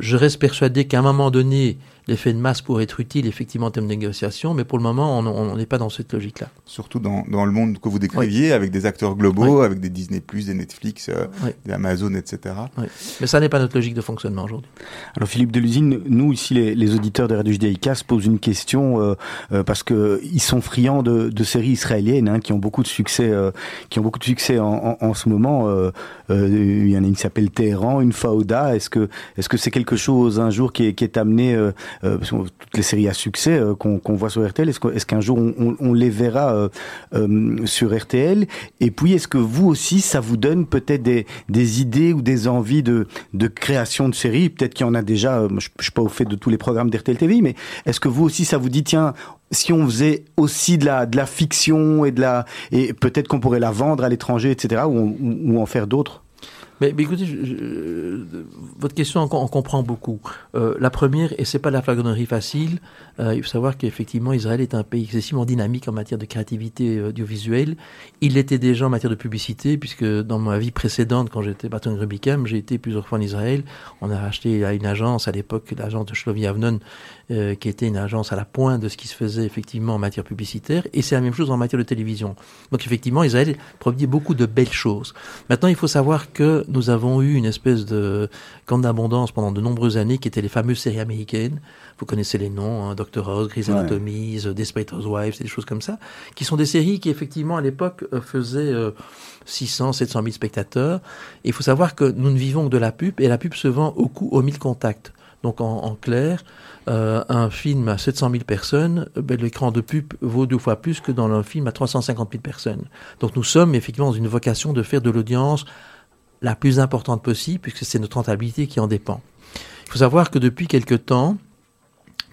Je reste persuadé qu'à un moment donné, l'effet de masse pourrait être utile, effectivement, en termes de négociation, mais pour le moment, on- n'est pas dans cette logique-là. Surtout dans, dans le monde que vous décriviez, avec des acteurs globaux, avec des Disney+, des Netflix, euh, Oui. des Amazon, etc. Mais ça n'est pas notre logique de fonctionnement aujourd'hui. Alors Philippe Delusine, nous ici les, les auditeurs de Radio Judaïka se posent une question euh, euh, parce que ils sont friands de, de séries israéliennes hein, qui ont beaucoup de succès, euh, qui ont beaucoup de succès en, en, en ce moment. Euh, euh, il y en a une qui s'appelle Téhéran, une Faouda. Est-ce que est-ce que c'est quelque chose un jour qui est, qui est amené euh, toutes les séries à succès euh, qu'on voit sur RTL, est-ce qu'un jour on, les verra euh, sur RTL Et puis est-ce que vous aussi ça vous donne peut-être des, idées ou des envies de, création de séries? Peut-être qu'il y en a déjà. je, je suis pas au fait de tous les programmes d'RTL TV, mais est-ce que vous aussi ça vous dit tiens si on faisait aussi de la fiction et de la et peut-être qu'on pourrait la vendre à l'étranger, etc. ou en faire d'autres? Mais, écoutez, votre question, on, comprend beaucoup. Euh, la première, et c'est pas la flagornerie facile, euh, il faut savoir qu'effectivement, Israël est un pays excessivement dynamique en matière de créativité euh, audiovisuelle. Il l'était déjà en matière de publicité, puisque dans ma vie précédente, quand j'étais patron de Rubicam, j'ai été plusieurs fois en Israël. On a acheté à une agence, à l'époque, l'agence de Shlomi Avnon, euh, qui était une agence à la pointe de ce qui se faisait effectivement en matière publicitaire, et c'est la même chose en matière de télévision. Donc effectivement, Israël produit beaucoup de belles choses. Maintenant, il faut savoir que nous avons eu une espèce de camp d'abondance pendant de nombreuses années, qui étaient les fameuses séries américaines. Vous connaissez les noms, hein, Dr House, Grey's Ouais. Anatomy, The Desperate Housewives, des choses comme ça, qui sont des séries qui effectivement à l'époque euh, faisaient euh, 600, 700 000 spectateurs. Et il faut savoir que nous ne vivons que de la pub, et la pub se vend au coût aux 1000 contacts. Donc en, clair, euh, un film à 700 000 personnes, euh, ben, l'écran de pub vaut deux fois plus que dans un film à 350 000 personnes. Donc nous sommes effectivement dans une vocation de faire de l'audience la plus importante possible, puisque c'est notre rentabilité qui en dépend. Il faut savoir que depuis quelque temps,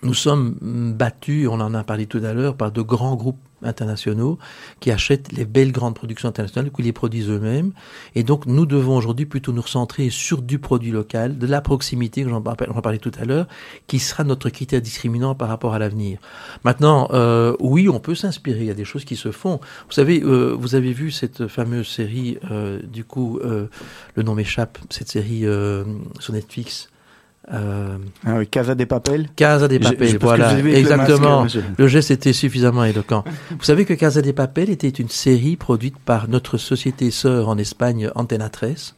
nous sommes mm, battus, on en a parlé tout à l'heure, par de grands groupes internationaux qui achètent les belles grandes productions internationales, qui les produisent eux-mêmes. Et donc, nous devons aujourd'hui plutôt nous recentrer sur du produit local, de la proximité, que j'en par- j'en parlais tout à l'heure, qui sera notre critère discriminant par rapport à l'avenir. Maintenant, euh, oui, on peut s'inspirer, il y a des choses qui se font. Vous savez, euh, vous avez vu cette fameuse série, euh, du coup, euh, le nom m'échappe, cette série euh, sur Netflix. Euh, Ah oui, Casa des Papel Casa des Papel, voilà, le exactement. masque, Le geste était suffisamment éloquent. Vous savez que Casa des Papel était une série produite par notre société sœur en Espagne, Antena 13,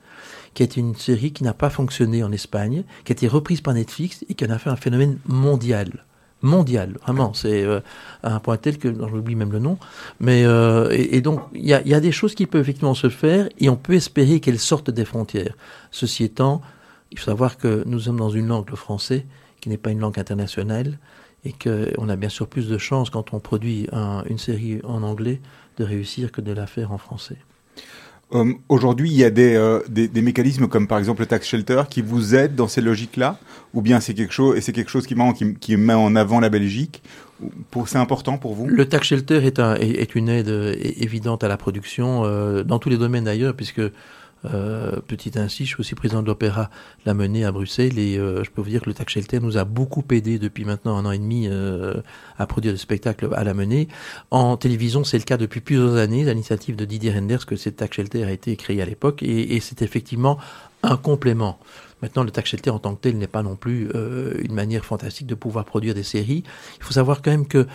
qui est une série qui n'a pas fonctionné en Espagne, qui a été reprise par Netflix et qui en a fait un phénomène mondial. Mondial, vraiment. C'est euh, à un point tel que j'oublie même le nom. Mais euh, et, et donc il y a, il y a des choses qui peuvent effectivement se faire et on peut espérer qu'elles sortent des frontières. Ceci étant, il faut savoir que nous sommes dans une langue, le français, qui n'est pas une langue internationale et qu'on a bien sûr plus de chances quand on produit un- une série en anglais de réussir que de la faire en français. Euh, Aujourd'hui, il y a des, euh, des, des mécanismes comme par exemple le tax shelter qui vous aident dans ces logiques-là, ou bien c'est quelque chose et c'est quelque chose qui, met- qui, qui met en avant la Belgique. C'est important pour vous? Le tax shelter est, un, est, est une aide euh, évidente à la production, euh, dans tous les domaines d'ailleurs, puisque, euh, petit ainsi, je suis aussi président de l'Opéra La Menée à Bruxelles, et euh, je peux vous dire que le tax shelter nous a beaucoup aidé depuis maintenant un an et demi euh, à produire des spectacles à La Menée. En télévision, c'est le cas depuis plusieurs années, l'initiative de Didier Renders, que ce tax shelter a été créé à l'époque, et, c'est effectivement un complément. Maintenant, le tax shelter en tant que tel n'est pas non plus une manière fantastique de pouvoir produire des séries. Il faut savoir quand même que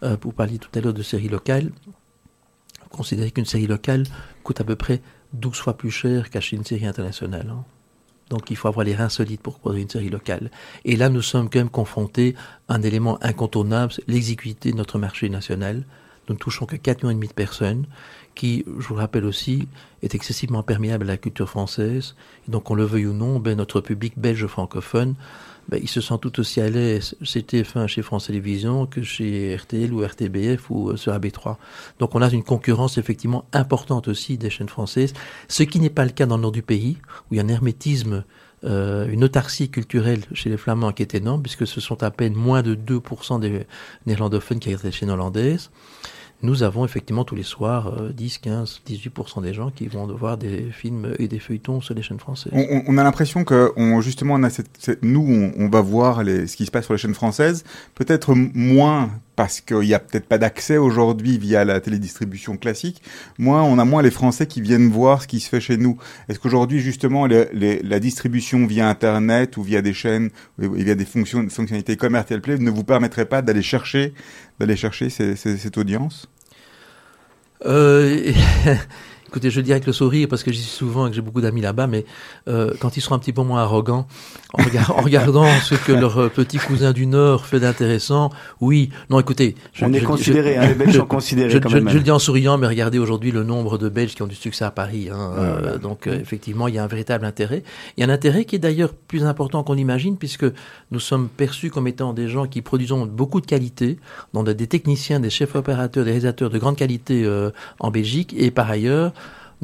vous parliez tout à l'heure de séries locales. Considérez qu'une série locale coûte à peu près 12 fois plus cher qu'acheter une série internationale. hein. Donc il faut avoir les reins solides pour produire une série locale. Et là, nous sommes quand même confrontés à un élément incontournable, l'exiguïté de notre marché national. Nous ne touchons que 4 millions de personnes qui, je vous le rappelle aussi, est excessivement perméable à la culture française. Et donc, on le veuille ou non, ben, notre public belge francophone ben, il se sent tout aussi à l'aise chez TF1, chez France Télévisions, que chez RTL ou RTBF ou euh, sur AB3. Donc on a une concurrence effectivement importante aussi des chaînes françaises, ce qui n'est pas le cas dans le nord du pays, où il y a un hermétisme, euh, une autarcie culturelle chez les Flamands qui est énorme, puisque ce sont à peine moins de 2% des néerlandophones qui regardent les chaînes hollandaises. Nous avons effectivement tous les soirs euh, 10, 15, 18% des gens qui vont voir des films et des feuilletons sur les chaînes françaises. On, a l'impression que justement, nous, on, va voir ce qui se passe sur les chaînes françaises, peut-être moins parce qu'il n'y a peut-être pas d'accès aujourd'hui via la télédistribution classique. Moins, on a moins les Français qui viennent voir ce qui se fait chez nous. Est-ce qu'aujourd'hui, justement, la distribution via Internet ou via des chaînes, via des fonctions, fonctionnalités comme RTL Play ne vous permettrait pas d'aller chercher, cette audience? Euh, écoutez, je le dis avec le sourire parce que j'y suis souvent et que j'ai beaucoup d'amis là-bas, mais euh, quand ils seront un petit peu moins arrogants, en, regard- en regardant ce que leur euh, petit cousin du Nord fait d'intéressant, oui, non, écoutez, je- On est considéré, hein, les Belges sont considérés je, quand même. je le dis en souriant, mais regardez aujourd'hui le nombre de Belges qui ont du succès à Paris. hein, Ouais, euh, ouais. donc euh, effectivement, il y a un véritable intérêt. Il y a un intérêt qui est d'ailleurs plus important qu'on imagine, puisque nous sommes perçus comme étant des gens qui produisons beaucoup de qualité, dont des techniciens, des chefs opérateurs, des réalisateurs de grande qualité euh, en Belgique, et par ailleurs,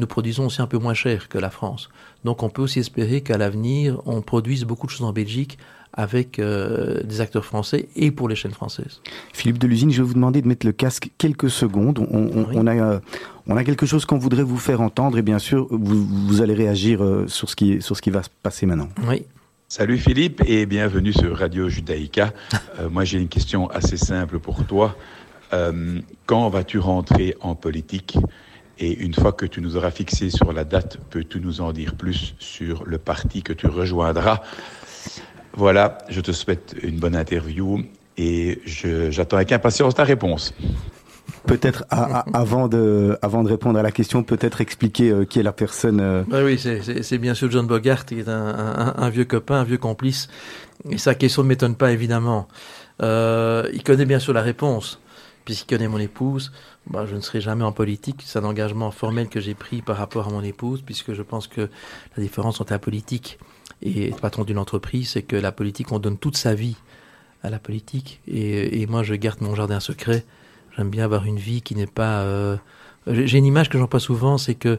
nous produisons aussi un peu moins cher que la France. Donc on peut aussi espérer qu'à l'avenir, on produise beaucoup de choses en Belgique avec euh, des acteurs français et pour les chaînes françaises. Philippe Delusine, je vais vous demander de mettre le casque quelques secondes. On, on- Oui. on a, euh, on a quelque chose qu'on voudrait vous faire entendre et bien sûr, vous, vous allez réagir euh, sur ce, qui, sur ce qui va se passer maintenant. Oui. Salut Philippe et bienvenue sur Radio Judaïka. Euh, moi j'ai une question assez simple pour toi. Euh, quand vas-tu rentrer en politique? Et une fois que tu nous auras fixé sur la date, peux-tu nous en dire plus sur le parti que tu rejoindras? Voilà, je te souhaite une bonne interview et j'attends avec impatience ta réponse. Peut-être avant, de, avant de répondre à la question, peut-être expliquer euh, qui est la personne. euh, Bah oui, c'est- bien sûr John Bogart, qui est un, un- un vieux copain, un vieux complice. Et sa question ne m'étonne pas, évidemment. Euh, il connaît bien sûr la réponse, puisqu'il connaît mon épouse. Bah, je ne serai jamais en politique. C'est un engagement formel que j'ai pris par rapport à mon épouse, puisque je pense que la différence entre la politique et être patron d'une entreprise, c'est que la politique, on donne toute sa vie à la politique. Et, moi, je garde mon jardin secret. J'aime bien avoir une vie qui n'est pas... euh, J'ai j'ai une image que j'emploie souvent, c'est que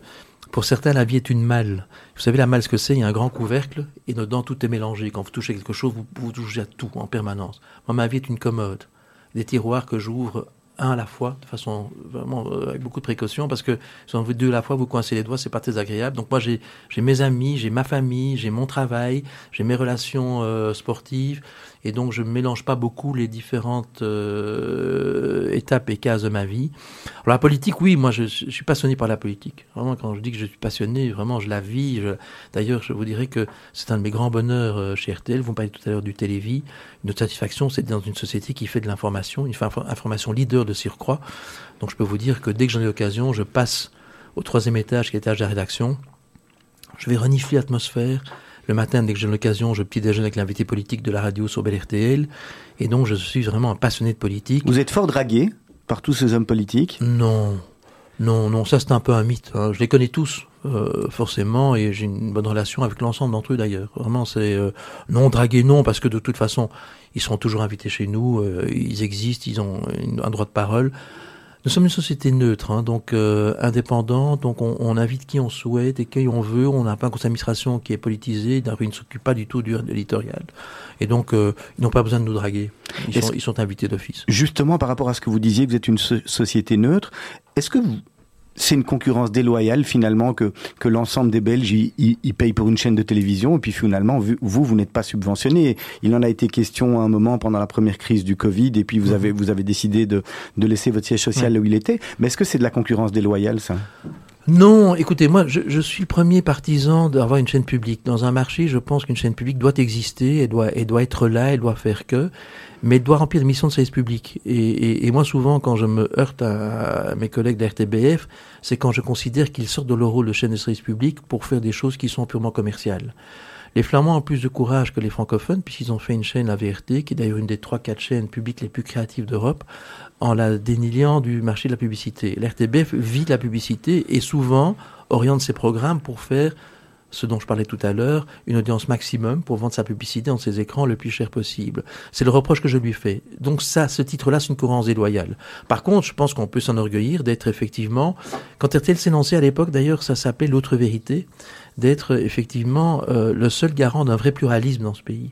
pour certains, la vie est une malle. Vous savez, la malle, ce que c'est? Il y a un grand couvercle et dedans, tout est mélangé. Quand vous touchez quelque chose, vous, vous touchez à tout en permanence. Moi, ma vie est une commode. Des tiroirs que j'ouvre un à la fois, de façon vraiment euh, avec beaucoup de précaution, parce que si on veut deux à la fois, vous coincez les doigts, c'est pas très agréable. Donc moi, j'ai mes amis, j'ai ma famille, j'ai mon travail, j'ai mes relations euh, sportives, et donc je ne mélange pas beaucoup les différentes euh, étapes et cases de ma vie. Alors la politique, oui, moi je, suis passionné par la politique. Vraiment, quand je dis que je suis passionné, vraiment je la vis. D'ailleurs, je vous dirais que c'est un de mes grands bonheurs euh, chez RTL. Vous me parliez tout à l'heure du Télévis. Notre satisfaction, c'est dans une société qui fait de l'information, une information leader de surcroît. Donc je peux vous dire que dès que j'en ai l'occasion, je passe au troisième étage, qui est l'étage de la rédaction. Je vais renifler l'atmosphère. Le matin, dès que j'ai l'occasion, je petit déjeune avec l'invité politique de la radio sur Bel RTL. Et donc, je suis vraiment un passionné de politique. Vous êtes fort dragué par tous ces hommes politiques? Non, non, non, ça c'est un peu un mythe. hein. Je les connais tous, euh, forcément, et j'ai une bonne relation avec l'ensemble d'entre eux d'ailleurs. Vraiment, c'est euh, non dragué, non, parce que de toute façon, ils seront toujours invités chez nous, euh, ils existent, ils ont une- un droit de parole. Nous sommes une société neutre, hein, donc euh, indépendante, donc on, on, invite qui on souhaite et qui on veut. On n'a pas un conseil d'administration qui est politisé, qui ne s'occupe pas du tout du éditorial. Et donc, euh, ils n'ont pas besoin de nous draguer. Ils, sont, ils sont, invités d'office. Justement, par rapport à ce que vous disiez, vous êtes une so société neutre, est-ce que vous, c'est une concurrence déloyale finalement que, que l'ensemble des Belges ils, payent pour une chaîne de télévision et puis finalement vous vous n'êtes pas subventionné. Il en a été question à un moment pendant la première crise du Covid et puis vous mhm. avez vous avez décidé de, de laisser votre siège social là où il était. Mais est-ce que c'est de la concurrence déloyale ça? Non, écoutez, moi, je, suis le premier partisan d'avoir une chaîne publique. Dans un marché, je pense qu'une chaîne publique doit exister, elle doit, elle doit être là, elle doit faire que, mais elle doit remplir une mission de service public. Et, et, et, moi, souvent, quand je me heurte à, mes collègues de c'est quand je considère qu'ils sortent de leur rôle de chaîne de service public pour faire des choses qui sont purement commerciales. Les Flamands ont plus de courage que les francophones, puisqu'ils ont fait une chaîne, la VRT, qui est d'ailleurs une des trois, quatre chaînes publiques les plus créatives d'Europe, en la déniant du marché de la publicité. L'RTBF vit la publicité et souvent oriente ses programmes pour faire ce dont je parlais tout à l'heure, une audience maximum pour vendre sa publicité dans ses écrans le plus cher possible. C'est le reproche que je lui fais. Donc ça, ce titre-là, c'est une courance déloyale. Par contre, je pense qu'on peut s'enorgueillir d'être effectivement, quand RTL s'est lancé à l'époque, d'ailleurs, ça s'appelait l'autre vérité, d'être effectivement euh, le seul garant d'un vrai pluralisme dans ce pays.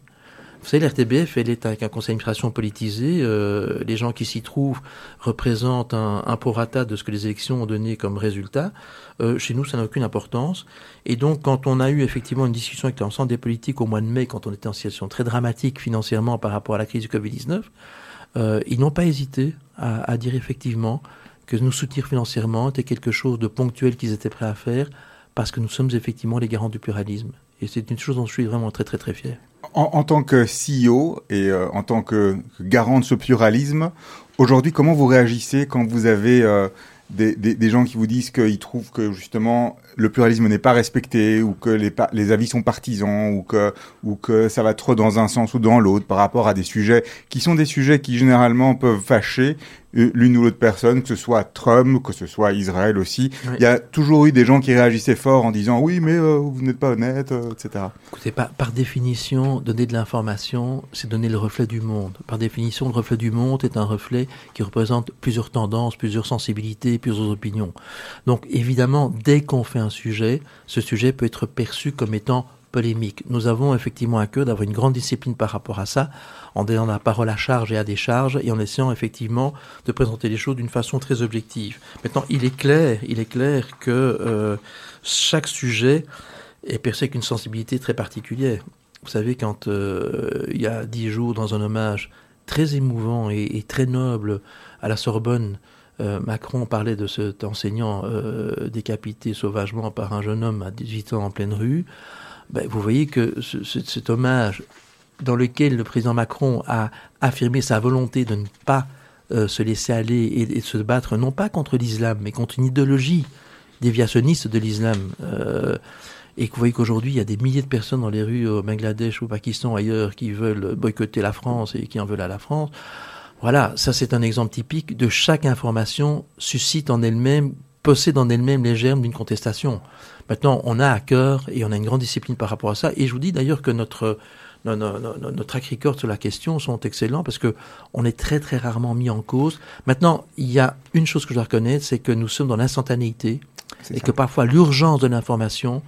Vous savez, l'RTBF, elle est avec un conseil d'administration politisé. Euh, les gens qui s'y trouvent représentent un, un de ce que les élections ont donné comme résultat. Euh, chez nous, ça n'a aucune importance. Et donc, quand on a eu effectivement une discussion avec l'ensemble des politiques au mois de mai, quand on était en situation très dramatique financièrement par rapport à la crise du Covid-19, euh, ils n'ont pas hésité à, à dire effectivement que nous soutenir financièrement était quelque chose de ponctuel qu'ils étaient prêts à faire parce que nous sommes effectivement les garants du pluralisme. Et c'est une chose dont je suis vraiment très très très fier. En, tant que CEO et euh, en tant que garant de ce pluralisme, aujourd'hui, comment vous réagissez quand vous avez euh, des, gens qui vous disent qu'ils trouvent que justement le pluralisme n'est pas respecté ou que les, les avis sont partisans ou que, ou que ça va trop dans un sens ou dans l'autre par rapport à des sujets qui sont des sujets qui généralement peuvent fâcher euh, l'une ou l'autre personne, que ce soit Trump, que ce soit Israël aussi. Oui. Il y a toujours eu des gens qui réagissaient fort en disant oui, mais euh, vous n'êtes pas honnête, euh, etc. Écoutez, par, par définition, donner de l'information, c'est donner le reflet du monde. Par définition, le reflet du monde est un reflet qui représente plusieurs tendances, plusieurs sensibilités, plusieurs opinions. Donc évidemment, dès qu'on fait un sujet, ce sujet peut être perçu comme étant polémique. Nous avons effectivement à cœur d'avoir une grande discipline par rapport à ça, en donnant la parole à charge et à décharge, et en essayant effectivement de présenter les choses d'une façon très objective. Maintenant, il est clair, il est clair que euh, chaque sujet est perçu avec une sensibilité très particulière. Vous savez, quand euh, il y a dix jours, dans un hommage très émouvant et, et très noble à la Sorbonne, euh, Macron parlait de cet enseignant euh, décapité sauvagement par un jeune homme à 18 ans en pleine rue. Ben, vous voyez que ce, ce, cet hommage dans lequel le président Macron a affirmé sa volonté de ne pas euh, se laisser aller et, et, de se battre non pas contre l'islam, mais contre une idéologie déviationniste de l'islam. Et que vous voyez qu'aujourd'hui, il y a des milliers de personnes dans les rues au Bangladesh, au Pakistan, ailleurs, qui veulent boycotter la France et qui en veulent à la France. Voilà, ça c'est un exemple typique de chaque information suscite en elle-même, possède en elle-même les germes d'une contestation. Maintenant, on a à cœur et on a une grande discipline par rapport à ça. Et je vous dis d'ailleurs que notre notre, notre, notre track record sur la question sont excellents parce que on est très très rarement mis en cause. Maintenant, il y a une chose que je dois reconnaître, c'est que nous sommes dans l'instantanéité et ça. que parfois l'urgence de l'information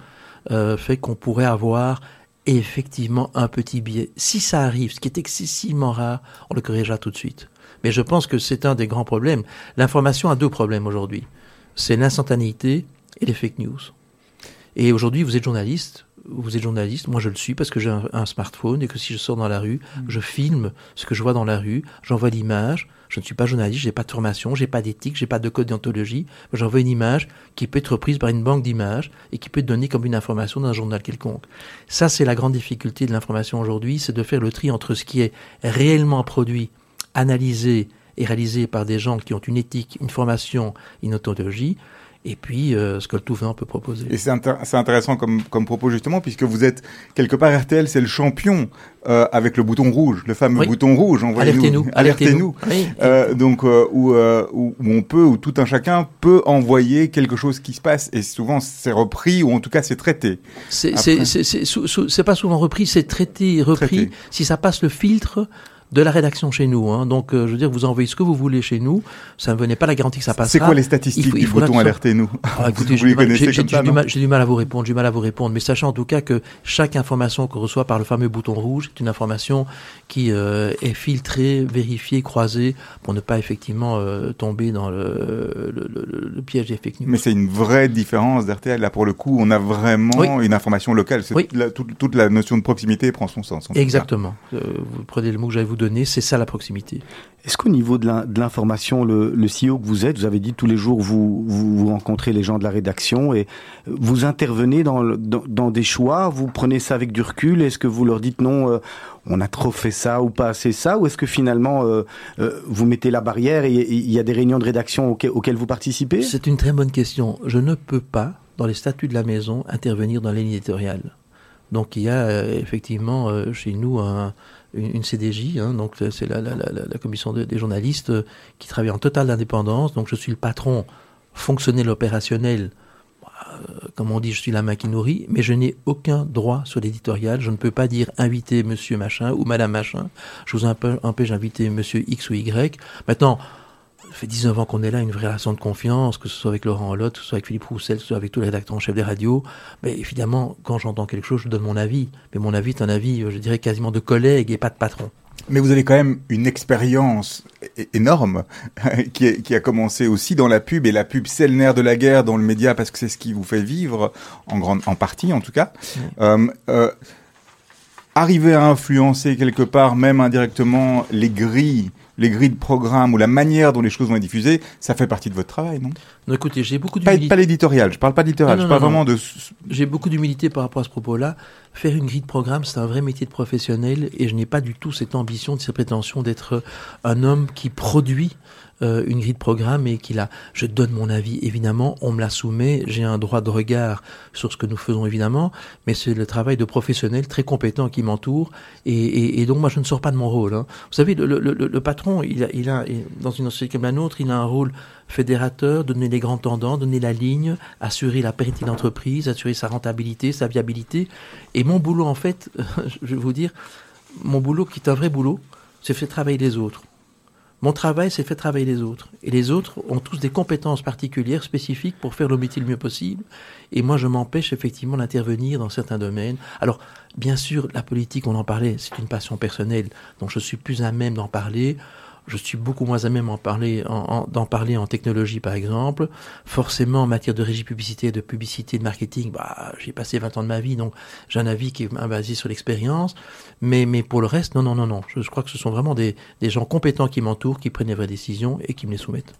euh, fait qu'on pourrait avoir effectivement un petit biais. Si ça arrive, ce qui est excessivement rare, on le corrigera tout de suite. Mais je pense que c'est un des grands problèmes. L'information a deux problèmes aujourd'hui. C'est l'instantanéité et les fake news. Et aujourd'hui, vous êtes journaliste, vous êtes journaliste, moi je le suis parce que j'ai un, un, smartphone et que si je sors dans la rue, mmh. je filme ce que je vois dans la rue, j'envoie l'image, je ne suis pas journaliste, j'ai pas de formation, j'ai pas d'éthique, j'ai pas de code déontologie, j'envoie une image qui peut être prise par une banque d'images et qui peut être donnée comme une information dans un journal quelconque. Ça, c'est la grande difficulté de l'information aujourd'hui, c'est de faire le tri entre ce qui est réellement produit, analysé et réalisé par des gens qui ont une éthique, une formation, une ontologie, et puis euh, ce que le tout venant peut proposer. Et c'est intéressant comme, comme propos justement, puisque vous êtes quelque part RTL, c'est le champion euh, avec le bouton rouge, le fameux oui. bouton rouge. Alertez-nous. Alertez-nous. oui. euh, donc où, où, on peut, où tout un chacun peut envoyer quelque chose qui se passe, et souvent c'est repris ou en tout cas c'est traité. C'est pas souvent repris, c'est traité, repris. Traité. Si ça passe le filtre de la rédaction chez nous. Hein. Donc, euh, je veux dire, vous envoyez ce que vous voulez chez nous. Ça ne venait pas la garantie que ça passera. C'est quoi les statistiques Il faut- il du bouton alertez-nous Ah, écoutez, j'ai du mal- connaissez j'ai- du mal- à vous répondre, j'ai du mal à vous répondre, mais sachant en tout cas que chaque information qu'on reçoit par le fameux bouton rouge est une information qui euh, est filtrée, vérifiée, croisée, pour ne pas effectivement euh, tomber dans le, le- le- le piège des fake news. Mais c'est une vraie différence d'RTL. Là, pour le coup, on a vraiment Oui. une information locale. Oui. toute, la, toute- toute la notion de proximité prend son sens. Exactement. Vous prenez le mot que j'allais vous donner, c'est ça la proximité. Est-ce qu'au niveau de l'in- de l'information, le, le CEO que vous êtes, vous avez dit tous les jours vous, vous, vous rencontrez les gens de la rédaction et vous intervenez dans, le- dans, dans des choix, vous prenez ça avec du recul, est-ce que vous leur dites non, euh, on a trop fait ça ou pas assez ça, ou est-ce que finalement euh, euh, vous mettez la barrière et il y a des réunions de rédaction auxquelles, auxquelles vous participez? C'est une très bonne question. Je ne peux pas, dans les statuts de la maison, intervenir dans éditoriale. Donc il y a euh, effectivement euh, chez nous un- une, CDJ, hein, donc euh, c'est la, commission de- des journalistes qui travaille en totale indépendance. Donc je suis le patron fonctionnel opérationnel. Comme on dit, je suis la main qui nourrit, mais je n'ai aucun droit sur l'éditorial. Je ne peux pas dire inviter monsieur machin ou madame machin. Je vous empêche d'inviter monsieur X ou Y. Maintenant, ça fait 19 ans qu'on est là, une vraie relation de confiance, que ce soit avec Laurent Hollotte, que ce soit avec Philippe Roussel, que ce soit avec tous les rédacteurs en chef des radios. Mais évidemment, quand j'entends quelque chose, je donne mon avis. Mais mon avis est un avis, je dirais, quasiment de collègue et pas de patron. Mais vous avez quand même une expérience énorme qui, est- qui a commencé aussi dans la pub et la pub c'est le nerf de la guerre dans le média parce que c'est ce qui vous fait vivre en grande en partie en tout cas. Euh, euh, arriver à influencer quelque part même indirectement les grilles les grilles de programme ou la manière dont les choses vont être diffusées, ça fait partie de votre travail, non? Non, écoutez, j'ai beaucoup d'humilité. pas l'éditorial, je parle pas d'éditorial, je parle non, vraiment de... J'ai beaucoup d'humilité par rapport à ce propos-là. Faire une grille de programme, c'est un vrai métier de professionnel et je n'ai pas du tout cette ambition, cette prétention d'être un homme qui produit euh, une grille de programme et qui la... Je donne mon avis, évidemment, on me la soumet, j'ai un droit de regard sur ce que nous faisons, évidemment, mais c'est le travail de professionnels très compétents qui m'entourent et, et- donc moi je ne sors pas de mon rôle. hein. Vous savez, le, le- patron, il a, il a, dans une société comme la nôtre, il a un rôle fédérateur, donner les grands tendants, donner la ligne, assurer la pérennité de l'entreprise, assurer sa rentabilité, sa viabilité. Et mon boulot, en fait, je vais vous dire, mon boulot, qui est un vrai boulot, c'est faire travailler les autres. Mon travail, c'est faire travailler les autres. Et les autres ont tous des compétences particulières, spécifiques, pour faire le métier le mieux possible. Et moi, je m'empêche effectivement d'intervenir dans certains domaines. Alors, bien sûr, la politique, on en parlait, c'est une passion personnelle, donc je suis plus à même d'en parler. Je suis beaucoup moins à même d'en parler en technologie, par exemple. Forcément, en matière de régie publicité, de publicité, de marketing, bah, j'ai passé 20 ans de ma vie, donc j'ai un avis qui est basé sur l'expérience. Mais, pour le reste, non, non, non, non. Je, crois que ce sont vraiment des, gens compétents qui m'entourent, qui prennent les vraies décisions et qui me les soumettent.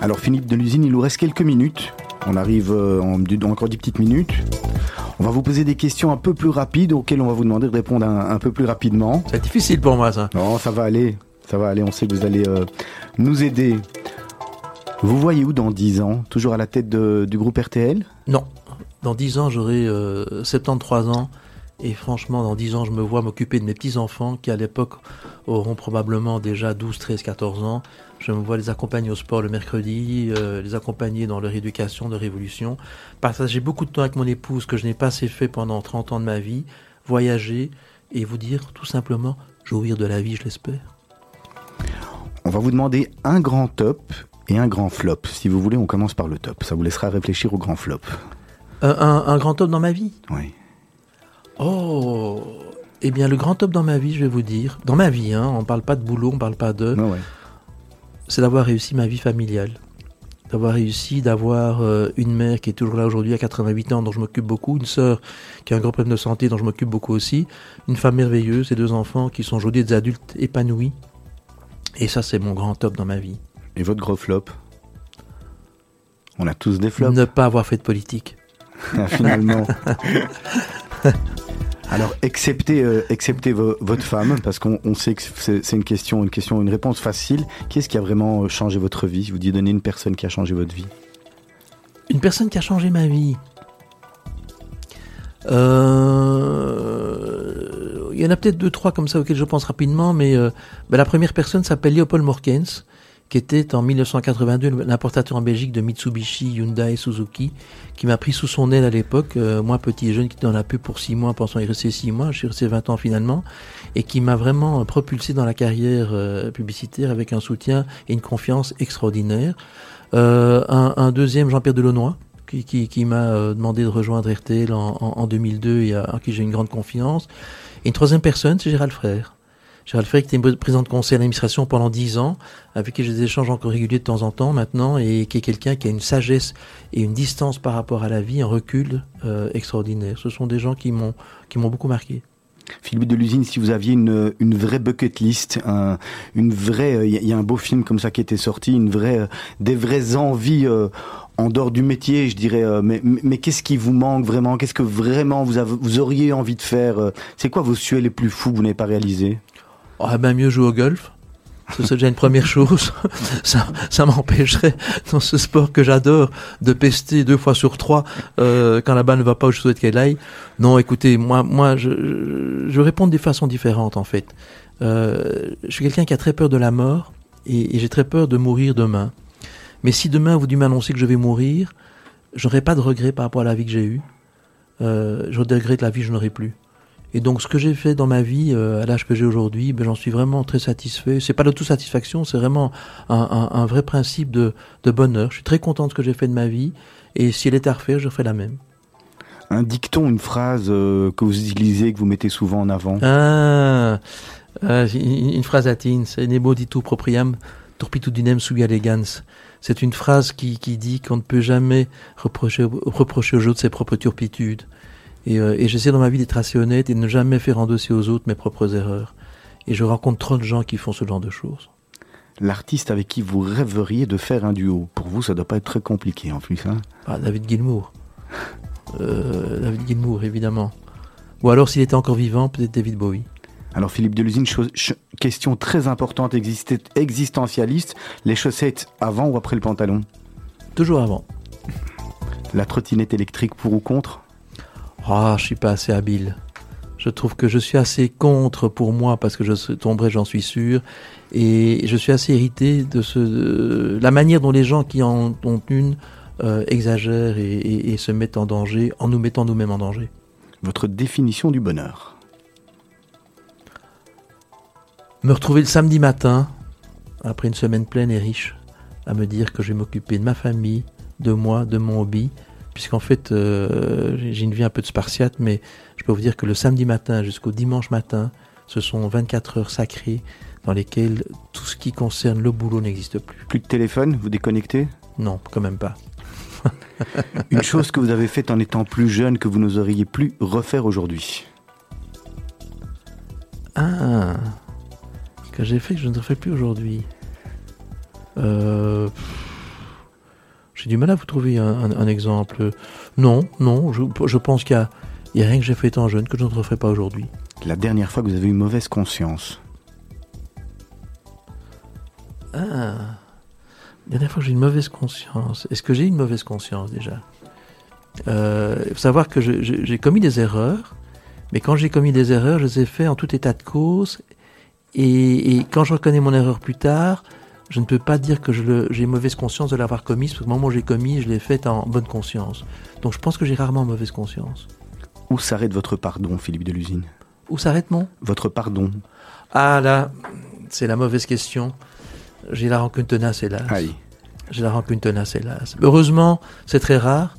Alors Philippe de l'usine, il nous reste quelques minutes. On arrive euh, en, dans encore 10 petites minutes. On va vous poser des questions un peu plus rapides auxquelles on va vous demander de répondre un, un peu plus rapidement. C'est difficile pour moi, ça. Non, ça va aller. Ça va aller. On sait que vous allez euh, nous aider. Vous voyez où dans 10 ans? Toujours à la tête de- du groupe RTL Non. Dans 10 ans, j'aurai euh, 73 ans. Et franchement, dans 10 ans, je me vois m'occuper de mes petits-enfants qui, à l'époque, auront probablement déjà 12, 13, 14 ans. Je me vois les accompagner au sport le mercredi, euh, les accompagner dans leur éducation, leur évolution. Partager beaucoup de temps avec mon épouse que je n'ai pas assez fait pendant 30 ans de ma vie. Voyager et vous dire tout simplement jouir de la vie, je l'espère. On va vous demander un grand top et un grand flop. Si vous voulez, on commence par le top. Ça vous laissera réfléchir au grand flop. Un, un- un grand top dans ma vie? Oui. Oh Eh bien, le grand top dans ma vie, je vais vous dire, dans ma vie, hein, on ne parle pas de boulot, on ne parle pas de... Ouais. C'est d'avoir réussi ma vie familiale. D'avoir réussi, d'avoir euh, une mère qui est toujours là aujourd'hui à 88 ans, dont je m'occupe beaucoup, une sœur qui a un gros problème de santé, dont je m'occupe beaucoup aussi, une femme merveilleuse et deux enfants qui sont aujourd'hui des adultes épanouis. Et ça, c'est mon grand top dans ma vie. Et votre gros flop? On a tous des flops, Ne pas avoir fait de politique. finalement. Alors, exceptez, euh, votre femme, parce qu'on on sait que c'est une question, une question, une réponse facile. Qu'est-ce qui a vraiment euh, changé votre vie? Je vous dis, donnez une personne qui a changé votre vie. Une personne qui a changé ma vie. Euh, Il y en a peut-être deux, trois comme ça auxquels je pense rapidement, mais ben, la première personne s'appelle Léopold Morkens, qui était en 1982 l'importateur en Belgique de Mitsubishi, Hyundai, Suzuki, qui m'a pris sous son aile à l'époque, euh, moi petit et jeune qui était dans la pub pour six mois, pensant y rester six mois, je suis resté 20 ans finalement, et qui m'a vraiment propulsé dans la carrière euh, publicitaire avec un soutien et une confiance extraordinaire. Euh, un, deuxième, Jean-Pierre Delaunoy, qui, m'a euh, demandé de rejoindre RTL en, en, en 2002 et à qui j'ai une grande confiance. Et une troisième personne, c'est Gérald Frère. Gérald Frey, qui était président de conseil d'administration pendant dix ans, avec qui j'ai des échanges encore réguliers de temps en temps maintenant, et qui est quelqu'un qui a une sagesse et une distance par rapport à la vie, un recul euh, extraordinaire. Ce sont des gens qui m'ont beaucoup marqué. Philippe de l'usine, si vous aviez une, une vraie bucket list, un, une vraie, il y, a un beau film comme ça qui était sorti, une vraie, des vraies envies euh, en dehors du métier, je dirais. Euh, mais mais qu'est-ce qui vous manque vraiment? Qu'est-ce que vraiment vous, avez, vous auriez envie de faire euh, C'est quoi vos souhaits les plus fous que vous n'avez pas réalisés? Ah ben mieux jouer au golf. C'est déjà une première chose. ça, m'empêcherait, dans ce sport que j'adore, de pester deux fois sur trois euh, quand la balle ne va pas où je souhaite qu'elle aille. Non, écoutez, moi, moi, je, réponds de façons différentes en fait. Euh, je suis quelqu'un qui a très peur de la mort et, j'ai très peur de mourir demain. Mais si demain vous dû m'annoncer que je vais mourir, j'aurai pas de regret par rapport à la vie que j'ai eue. Euh, je regrette la vie je n'aurai plus. Et donc, ce que j'ai fait dans ma vie, euh, à l'âge que j'ai aujourd'hui, ben, j'en suis vraiment très satisfait. C'est pas de toute satisfaction, c'est vraiment un, un, un, vrai principe de, de bonheur. Je suis très content de ce que j'ai fait de ma vie, et si elle est à refaire, je ferai la même. Un dicton, une phrase euh, que vous utilisez, que vous mettez souvent en avant? Ah, euh, une, une, phrase latine, c'est Nebo ditu propriam turpitudinem sui elegans. C'est une phrase qui, qui dit qu'on ne peut jamais reprocher, reprocher aux autres ses propres turpitudes. Et, euh, et j'essaie dans ma vie d'être assez honnête et de ne jamais faire endosser aux autres mes propres erreurs. Et je rencontre trop de gens qui font ce genre de choses. L'artiste avec qui vous rêveriez de faire un duo, pour vous, ça doit pas être très compliqué en plus. Hein ah, David Gilmour. Euh, David Gilmour, évidemment. Ou alors, s'il était encore vivant, peut-être David Bowie. Alors Philippe Delusine, question très importante existentialiste, les chaussettes avant ou après le pantalon? Toujours avant. La trottinette électrique pour ou contre? Ah, oh, je suis pas assez habile. Je trouve que je suis assez contre pour moi parce que je tomberai, j'en suis sûr. Et je suis assez irrité de, ce, de la manière dont les gens qui en ont une euh, exagèrent et, et, et se mettent en danger en nous mettant nous-mêmes en danger. Votre définition du bonheur me retrouver le samedi matin, après une semaine pleine et riche, à me dire que je vais m'occuper de ma famille, de moi, de mon hobby, puisqu'en fait, euh, j'ai une vie un peu de spartiate, mais je peux vous dire que le samedi matin jusqu'au dimanche matin, ce sont 24 heures sacrées dans lesquelles tout ce qui concerne le boulot n'existe plus. Plus de téléphone Vous déconnectez? Non, quand même pas. une chose que vous avez faite en étant plus jeune que vous n'oseriez plus refaire aujourd'hui Ah que j'ai fait que je ne refais plus aujourd'hui. Euh, j'ai du mal à vous trouver un, un, un exemple. Non, non, je, je pense qu'il n'y a, a, rien que j'ai fait étant jeune que je ne referai pas aujourd'hui. La dernière fois que vous avez eu mauvaise conscience Ah, la dernière fois que j'ai une mauvaise conscience. Est-ce que j'ai une mauvaise conscience déjà? Euh, Il faut savoir que j'ai commis des erreurs, mais quand j'ai commis des erreurs, je les ai fait en tout état de cause et, et, quand je reconnais mon erreur plus tard, je ne peux pas dire que j'ai mauvaise conscience de l'avoir commise, parce que au moment où j'ai commis, je l'ai faite en bonne conscience. Donc je pense que j'ai rarement mauvaise conscience. Où s'arrête votre pardon, Philippe Delusine Où s'arrête mon? Votre pardon. Ah là, c'est la mauvaise question. J'ai la rancune tenace, hélas. J'ai la rancune tenace, hélas. Heureusement, c'est très rare.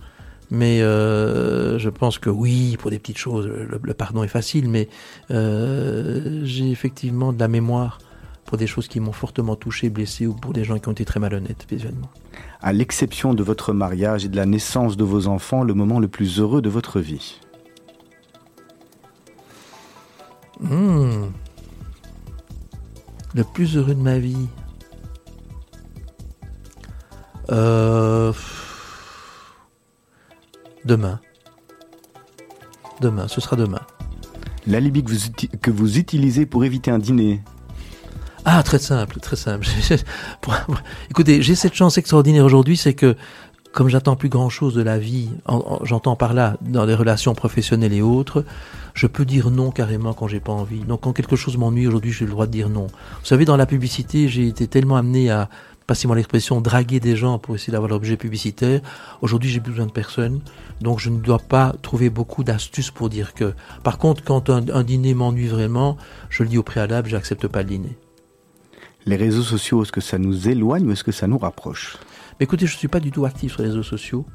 Mais euh, je pense que oui, pour des petites choses, le, le pardon est facile, mais euh, j'ai effectivement de la mémoire pour des choses qui m'ont fortement touché, blessé, ou pour des gens qui ont été très malhonnêtes visuellement. À l'exception de votre mariage et de la naissance de vos enfants, le moment le plus heureux de votre vie mmh. Le plus heureux de ma vie euh... Demain. Demain, ce sera demain. L'alibi que vous, que vous utilisez pour éviter un dîner Ah, très simple, très simple. Écoutez, j'ai cette chance extraordinaire aujourd'hui, c'est que comme j'attends plus grand chose de la vie, j'entends par là dans les relations professionnelles et autres, je peux dire non carrément quand j'ai pas envie. Donc quand quelque chose m'ennuie aujourd'hui, j'ai le droit de dire non. Vous savez, dans la publicité, j'ai été tellement amené à passez-moi l'expression, draguer des gens pour essayer d'avoir l'objet publicitaire. Aujourd'hui, j'ai besoin de personne, donc je ne dois pas trouver beaucoup d'astuces pour dire que. Par contre, quand un, un dîner m'ennuie vraiment, je le dis au préalable, j'accepte pas le dîner. Les réseaux sociaux, est-ce que ça nous éloigne ou est-ce que ça nous rapproche? Écoutez, je suis pas du tout actif sur les réseaux sociaux.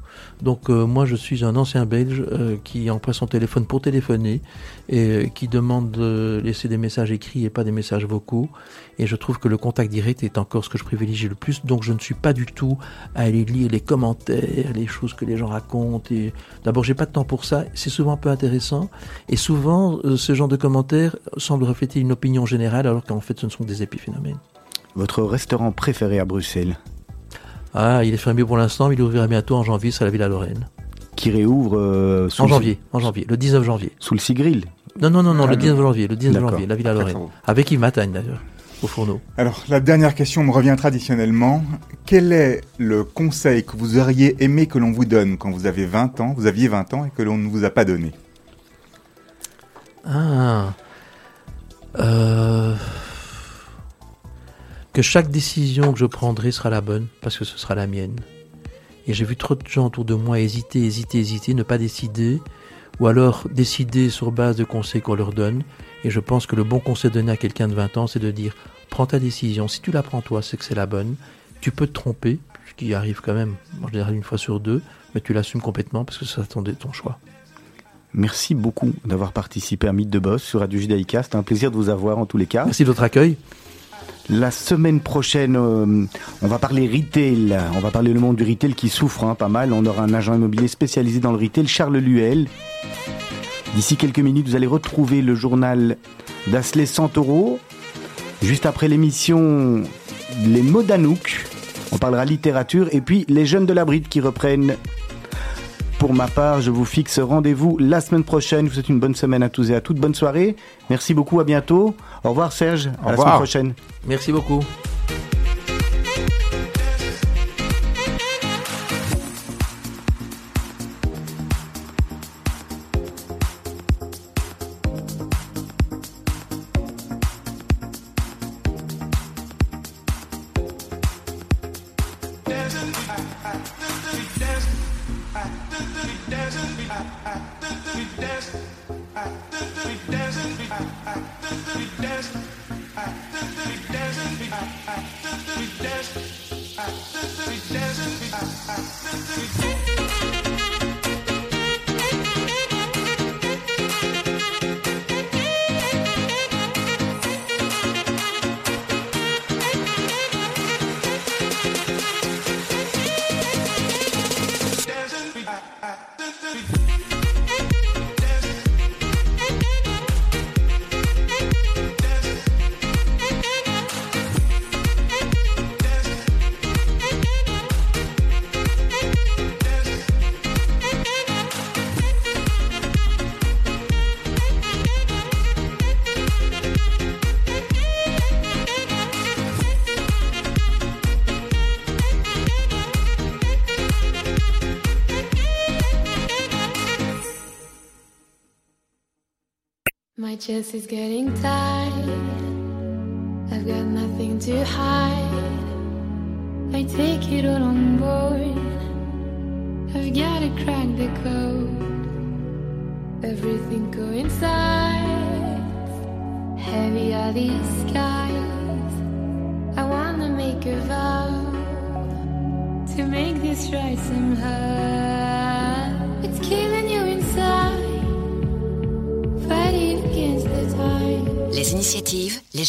Donc euh, moi, je suis un ancien Belge euh, qui emploie son téléphone pour téléphoner et euh, qui demande de laisser des messages écrits et pas des messages vocaux. Et je trouve que le contact direct est encore ce que je privilégie le plus. Donc je ne suis pas du tout à aller lire les commentaires, les choses que les gens racontent. Et d'abord, j'ai pas de temps pour ça. C'est souvent un peu intéressant. Et souvent, euh, ce genre de commentaires semble refléter une opinion générale, alors qu'en fait, ce ne sont que des épiphénomènes. Votre restaurant préféré à Bruxelles Ah, il est fermé pour l'instant, mais il ouvrira bientôt en janvier, c'est la Villa Lorraine. Qui réouvre euh, sous En le- janvier, en janvier, le 19 janvier. Sous le Sigril Non, non, non, non, Ah, le non. 19 janvier, le 19 D'accord. janvier, la Villa Lorraine. Avec Yves Matagne d'ailleurs, au fourneau. Alors, la dernière question me revient traditionnellement. Quel est le conseil que vous auriez aimé que l'on vous donne quand vous avez 20 ans, vous aviez 20 ans et que l'on ne vous a pas donné? Ah. Euh, Que chaque décision que je prendrai sera la bonne, parce que ce sera la mienne. Et j'ai vu trop de gens autour de moi hésiter, hésiter, hésiter, ne pas décider, ou alors décider sur base de conseils qu'on leur donne. Et je pense que le bon conseil donné à quelqu'un de 20 ans, c'est de dire, prends ta décision. Si tu la prends toi, c'est que c'est la bonne. Tu peux te tromper, ce qui arrive quand même, en général une fois sur deux, mais tu l'assumes complètement parce que c'est ton, ton choix. Merci beaucoup d'avoir participé à Mythe de Boss sur Radio Judaïka. C'était un plaisir de vous avoir en tous les cas. Merci de votre accueil. La semaine prochaine, euh, on va parler retail. On va parler le monde du retail qui souffre hein, pas mal. On aura un agent immobilier spécialisé dans le retail, Charles Luel. D'ici quelques minutes, vous allez retrouver le journal d'Asley Santoro. Juste après l'émission, les mots d'Anouk. On parlera littérature. Et puis, les jeunes de la Bride qui reprennent. Pour ma part, je vous fixe rendez-vous la semaine prochaine. Je vous souhaite une bonne semaine à tous et à toutes. Bonne soirée. Merci beaucoup. À bientôt. Au revoir, Serge. À la revoir. semaine prochaine. Merci beaucoup. Chest is getting tight.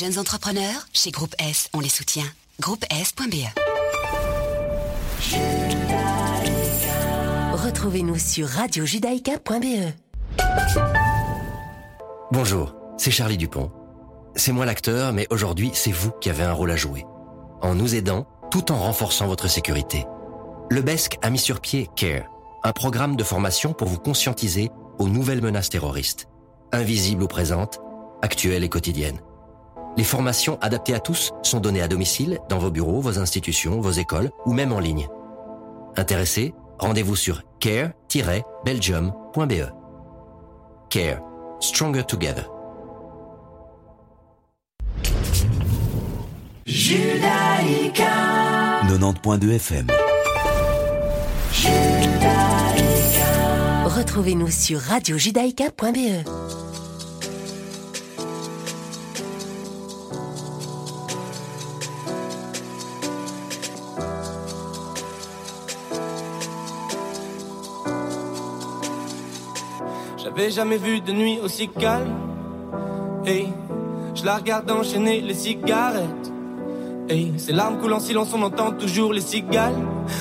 Jeunes entrepreneurs, chez Groupe S, on les soutient. Groupe S.be Retrouvez-nous sur radiojudaïka.be. Bonjour, c'est Charlie Dupont. C'est moi l'acteur, mais aujourd'hui, c'est vous qui avez un rôle à jouer. En nous aidant, tout en renforçant votre sécurité. Le BESC a mis sur pied CARE, un programme de formation pour vous conscientiser aux nouvelles menaces terroristes, invisibles ou présentes, actuelles et quotidiennes. Les formations adaptées à tous sont données à domicile, dans vos bureaux, vos institutions, vos écoles ou même en ligne. Intéressés Rendez-vous sur care-belgium.be. Care. Stronger Together. Judaïka 90.2 FM. Retrouvez-nous sur radiojudaïka.be. J'avais jamais vu de nuit aussi calme. Hey, je la regarde enchaîner les cigarettes. Hey, ses larmes coulent en silence, on entend toujours les cigales.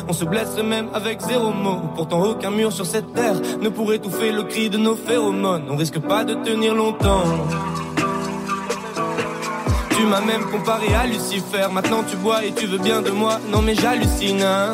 On se blesse même avec zéro mot. Pourtant, aucun mur sur cette terre ne pourrait étouffer le cri de nos phéromones. On risque pas de tenir longtemps. Tu m'as même comparé à Lucifer. Maintenant, tu bois et tu veux bien de moi. Non, mais j'hallucine. hein.